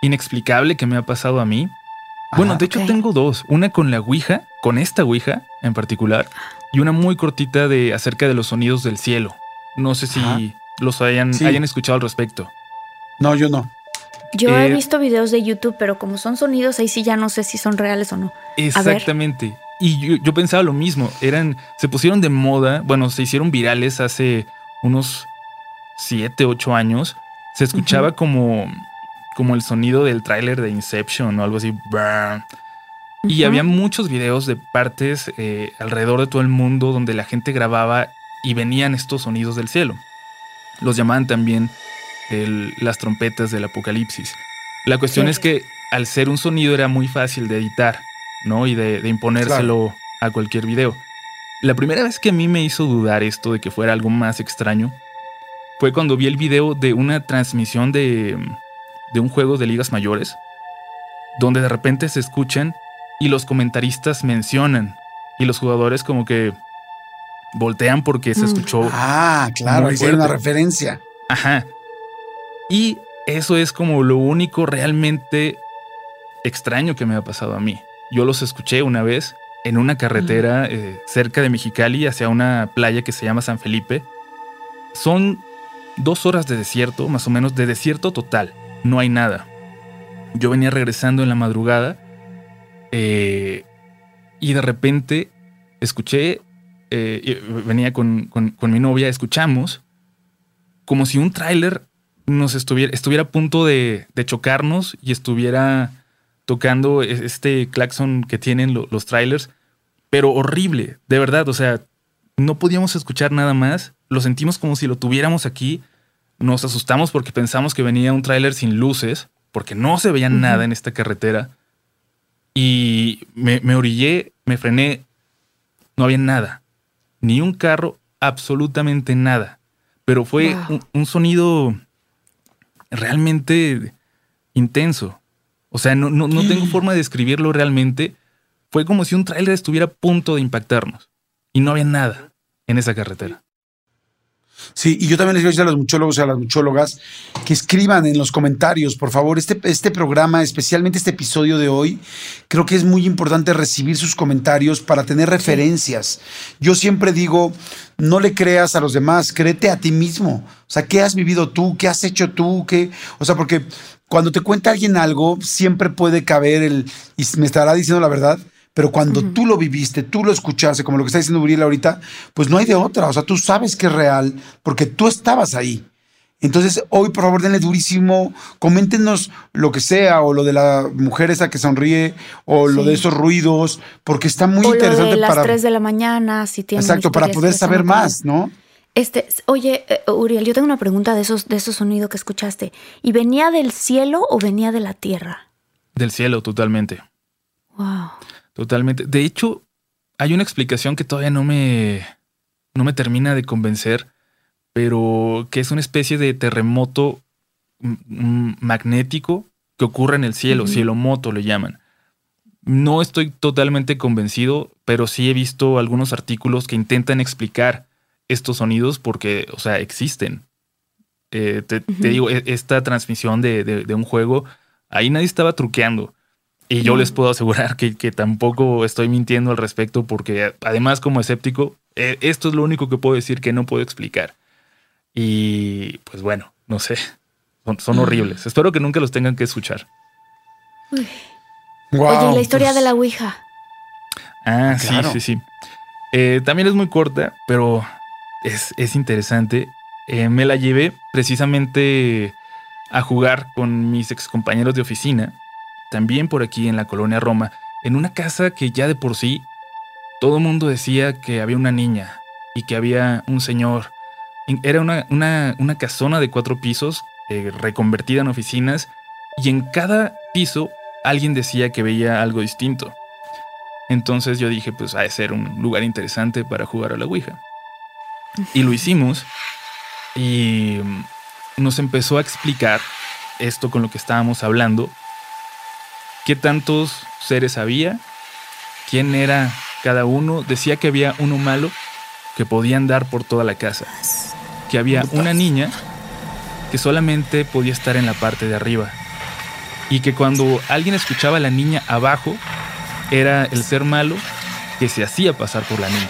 inexplicable que me ha pasado a mí. Bueno, Ajá. de hecho tengo dos. Una con la Ouija, con esta Ouija en particular, y una muy cortita de acerca de los sonidos del cielo. No sé si Ajá. los hayan, Sí. hayan escuchado al respecto. No, yo no. Yo he Eh, visto videos de YouTube, pero como son sonidos, ahí sí ya no sé si son reales o no. Exactamente. Y yo, yo pensaba lo mismo. Eran, se pusieron de moda, bueno, se hicieron virales hace unos 7, 8 años. Se escuchaba como, como el sonido del tráiler de Inception o algo así. Y había muchos videos de partes eh, alrededor de todo el mundo donde la gente grababa y venían estos sonidos del cielo. Los llamaban también el- las trompetas del apocalipsis. La cuestión Sí. es que al ser un sonido era muy fácil de editar, ¿no? Y de, de imponérselo a cualquier video. La primera vez que a mí me hizo dudar esto de que fuera algo más extraño fue cuando vi el video de una transmisión de, de un juego de ligas mayores, donde de repente se escuchan y los comentaristas mencionan y los jugadores como que voltean porque se escuchó. Ah, claro, hay una referencia. Ajá. Y eso es como lo único realmente extraño que me ha pasado a mí. Yo los escuché una vez en una carretera eh, cerca de Mexicali hacia una playa que se llama San Felipe. Son dos horas de desierto, más o menos de desierto total. No hay nada. Yo venía regresando en la madrugada eh, y de repente escuché, eh, venía con, con- con mi novia, escuchamos como si un tráiler nos estuviera, estuviera a punto de, de chocarnos y estuviera tocando e- este claxon que tienen lo- los trailers, pero horrible, de verdad, o sea, no podíamos escuchar nada más, lo sentimos como si lo tuviéramos aquí, nos asustamos porque pensamos que venía un tráiler sin luces, porque no se veía nada en esta carretera, y me, me orillé, me frené, no había nada, ni un carro, absolutamente nada, pero fue Wow. un, un sonido realmente intenso. O sea, no, no, no tengo forma de describirlo realmente. Fue como si un tráiler estuviera a punto de impactarnos. Y no había nada en esa carretera. Sí, y yo también les voy a decir a los muchólogos y a las muchólogas que escriban en los comentarios, por favor, este, este programa, especialmente este episodio de hoy, creo que es muy importante recibir sus comentarios para tener referencias. Yo siempre digo, no le creas a los demás, créete a ti mismo. O sea, ¿qué has vivido tú? ¿Qué has hecho tú? ¿Qué? O sea, porque cuando te cuenta alguien algo, siempre puede caber el, y me estará diciendo la verdad, pero cuando tú lo viviste, tú lo escuchaste, como lo que está diciendo Uriel ahorita, pues no hay de otra. O sea, tú sabes que es real porque tú estabas ahí. Entonces, hoy, por favor, denle durísimo. Coméntenos lo que sea, o lo de la mujer esa que sonríe, o lo de esos ruidos, porque está muy o lo interesante de las para. 3 de la mañana, si tienen Exacto, para poder saber más, ¿no? Este, oye, eh, Uriel, yo tengo una pregunta de esos, de esos sonidos que escuchaste. ¿Y venía del cielo o venía de la tierra? Del cielo, totalmente. Wow. Totalmente. De hecho, hay una explicación que todavía no me, no me termina de convencer, pero que es una especie de terremoto magnético que ocurre en el cielo, Ujú. cielo moto le llaman. No estoy totalmente convencido, pero sí he visto algunos artículos que intentan explicar estos sonidos porque, o sea, existen. Eh, te, digo, e- esta transmisión de, de- de un juego, ahí nadie estaba truqueando. Y yo les puedo asegurar que, que tampoco estoy mintiendo al respecto porque además como escéptico, eh, esto es lo único que puedo decir que no puedo explicar. Y pues bueno, no sé, son, son horribles. Espero que nunca los tengan que escuchar. Wow, Oye, ¿y la historia pues, de la Ouija? Ah, Claro. sí, sí, sí. Eh, también es muy corta, pero es, es interesante. Eh, me la llevé precisamente a jugar con mis excompañeros de oficina, también por aquí en la colonia Roma, en una casa que ya de por sí todo el mundo decía que había una niña y que había un señor. Era una, una, una casona de cuatro pisos eh, reconvertida en oficinas y en cada piso alguien decía que veía algo distinto. Entonces yo dije, pues ha de ser un lugar interesante para jugar a la Ouija. Y lo hicimos y mm, nos empezó a explicar esto con lo que estábamos hablando, qué tantos seres había, quién era cada uno, decía que había uno malo que podía andar por toda la casa, que había una niña que solamente podía estar en la parte de arriba y que cuando alguien escuchaba a la niña abajo, era el ser malo que se hacía pasar por la niña.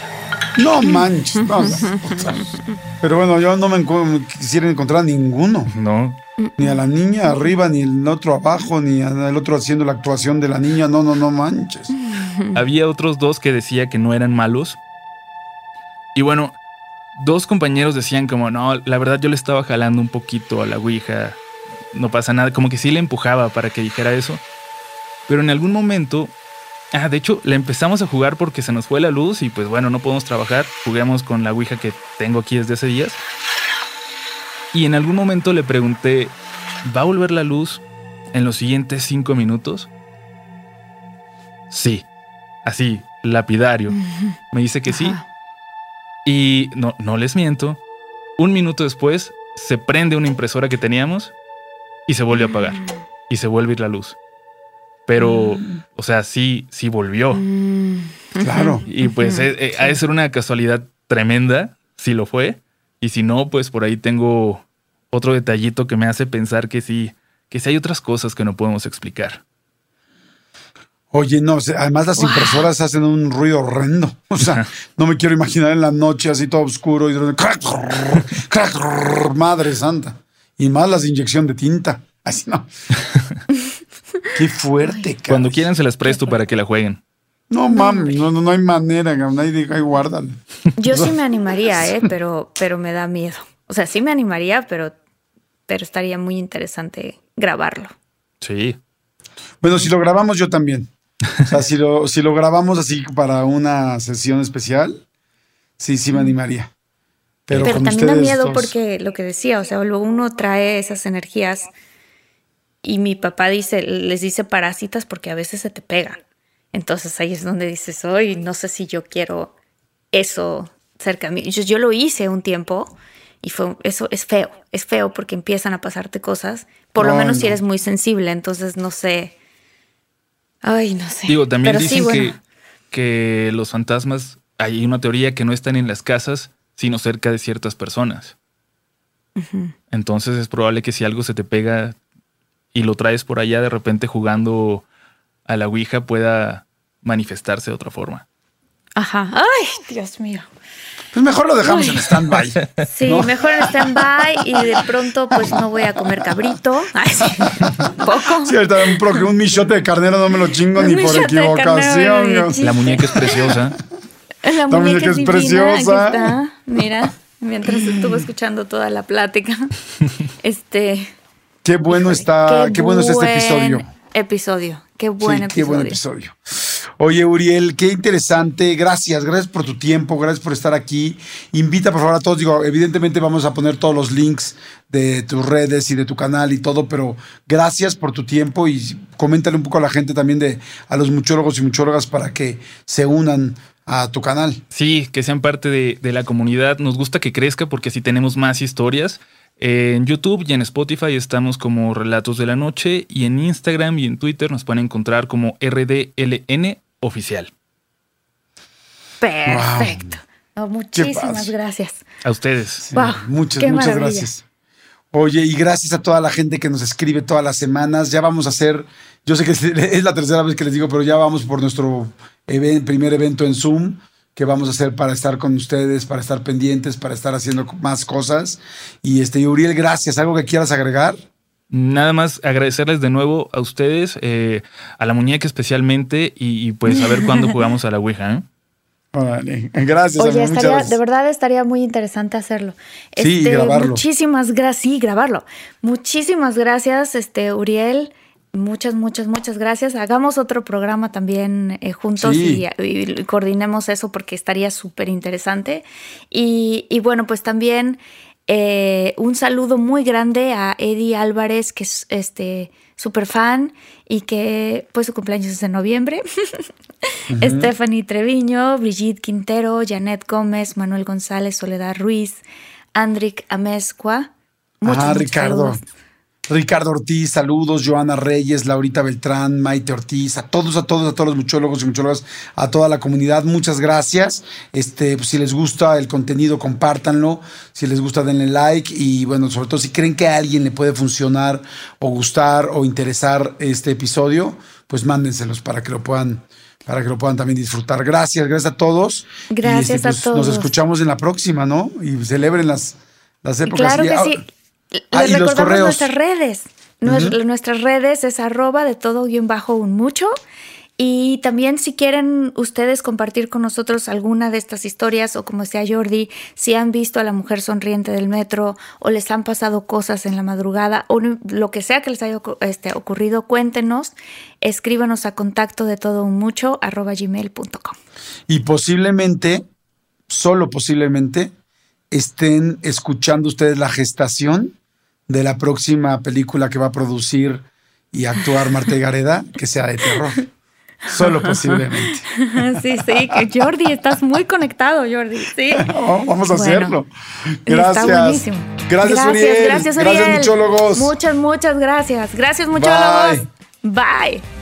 No manches. no, o sea, pero bueno, yo no me quisiera encontrar a ninguno. No, Ni a la niña arriba, ni el otro abajo, ni al otro haciendo la actuación de la niña. No, no, no manches. había otros dos que decía que no eran malos. Y bueno, dos compañeros decían como, no, la verdad yo le estaba jalando un poquito a la Ouija, no pasa nada, como que sí le empujaba para que dijera eso. Pero en algún momento, ah, de hecho, le empezamos a jugar porque se nos fue la luz y pues bueno, no podemos trabajar, juguemos con la Ouija que tengo aquí desde hace días. Y en algún momento le pregunté, ¿va a volver la luz en los siguientes cinco minutos? Sí, así, lapidario. Me dice que sí. Y no, no les miento. Un minuto después, se prende una impresora que teníamos y se vuelve a apagar. Y se vuelve a ir la luz. Pero, o sea, sí, sí volvió. Claro. Y pues eh, eh, ha de ser una casualidad tremenda, si lo fue. Y si no, pues por ahí tengo otro detallito que me hace pensar que sí, que sí hay otras cosas que no podemos explicar. Oye, no, además las impresoras hacen un ruido horrendo. O sea, no me quiero imaginar en la noche así todo oscuro y de- crack, crack, madre santa. Y más las de inyección de tinta. Así no. Qué fuerte, cara. Cuando quieran se las presto para que la jueguen. No mames, no, no, no hay manera. Ahí, diga, ahí guárdale. Yo sí me animaría, ¿eh? pero, pero me da miedo. O sea, sí me animaría, pero, pero estaría muy interesante grabarlo. Sí. Bueno, si lo grabamos yo también. O sea, si lo, si lo grabamos así para una sesión especial, sí, sí me animaría. Pero, Pero, también da miedo dos- porque lo que decía, o sea, luego uno trae esas energías y mi papá dice, les dice parásitas porque a veces se te pega. Entonces ahí es donde dices, hoy no sé si yo quiero eso cerca de mí. Yo, yo lo hice un tiempo y fue, eso es feo, es feo porque empiezan a pasarte cosas, por lo menos si eres muy sensible, entonces no sé. Ay, no sé. Digo, también Pero sí, dicen bueno. que, que los fantasmas, hay una teoría que no están en las casas, sino cerca de ciertas personas. Entonces es probable que si algo se te pega y lo traes por allá de repente jugando a la Ouija pueda manifestarse de otra forma. Ajá. Ay, Dios mío. Pues mejor lo dejamos en stand-by. Sí, mejor en stand-by y de pronto pues no voy a comer cabrito. Ay, sí. Poco. Ahorita un, un michote de carnero no me lo chingo Un ni por equivocación. La muñeca es preciosa. La muñeca muñeca es es preciosa. aquí está. Mira, mientras estuvo escuchando toda la plática. Este. Qué bueno está, qué, bueno está este episodio. Episodio. Qué buen Sí, episodio. Qué buen episodio. Oye, Uriel, qué interesante. Gracias, gracias por tu tiempo, gracias por estar aquí. Invita, por favor, a todos. Digo, evidentemente vamos a poner todos los links de tus redes y de tu canal y todo, pero gracias por tu tiempo y coméntale un poco a la gente también de a los muchólogos y muchólogas para que se unan a tu canal. Sí, que sean parte de, de la comunidad. Nos gusta que crezca porque así tenemos más historias. En YouTube y en Spotify estamos como Relatos de la Noche y en Instagram y en Twitter nos pueden encontrar como RDLN Oficial. Perfecto. No, muchísimas gracias. A ustedes. Sí, Wow, muchas, qué muchas maravilla. gracias. Oye, y gracias a toda la gente que nos escribe todas las semanas. Ya vamos a hacer, yo sé que es- la tercera vez que les digo, pero ya vamos por nuestro primer evento en Zoom que vamos a hacer para estar con ustedes, para estar pendientes, para estar haciendo más cosas. Y este, Uriel, gracias. ¿Algo que quieras agregar? Nada más agradecerles de nuevo a ustedes, eh, a la muñeca especialmente y, y, pues a ver cuándo jugamos a la Ouija. ¿eh? Órale. Gracias, Oye, estaría, gracias. de verdad estaría muy interesante hacerlo. Sí, Este, grabarlo. Muchísimas gracias, sí, grabarlo. Muchísimas gracias, este, Uriel. Muchas, muchas, muchas gracias. Hagamos otro programa también eh, juntos Sí. y, y coordinemos eso porque estaría súper interesante. Y, y bueno, pues también eh, un saludo muy grande a Eddie Álvarez, que es este súper fan y que pues su cumpleaños es en noviembre. Stephanie Treviño, Brigitte Quintero, Janet Gómez, Manuel González, Soledad Ruiz, Andric Amezcua. Muchos, Ah, muchos Ricardo. saludos. Ricardo Ortiz, saludos, Joana Reyes, Laurita Beltrán, Maite Ortiz, a todos, a todos, a todos los muchólogos y muchólogas, a toda la comunidad, muchas gracias. Este, pues, si les gusta el contenido, compártanlo. Si les gusta, denle like. Y bueno, sobre todo, si creen que a alguien le puede funcionar o gustar o interesar este episodio, pues mándenselos para que lo puedan, para que lo puedan también disfrutar. Gracias, gracias a todos. Y, este, Gracias a Nos todos. escuchamos en la próxima, ¿no? Y celebren las, las épocas. Claro que sí. Ah, Les los recordamos correos. nuestras redes. Nues- Nuestras redes es arroba de todo guion bajo un mucho. Y también si quieren ustedes compartir con nosotros alguna de estas historias o como decía Jordi, si han visto a la mujer sonriente del metro o les han pasado cosas en la madrugada o lo que sea que les haya este, ocurrido, cuéntenos, escríbanos a contacto de todo un mucho arroba gmail.com. y posiblemente, solo posiblemente, estén escuchando ustedes la gestación de la próxima película que va a producir y actuar Marta Gareda, que sea de terror. Solo posiblemente. Sí, sí, que Jordi, estás muy conectado, Jordi. Sí. Vamos a Bueno, hacerlo. Está Gracias. buenísimo. Gracias, Uriel. Gracias, Uriel. Gracias, muchólogos. Muchas, muchas gracias. Gracias, muchólogos. Bye. Let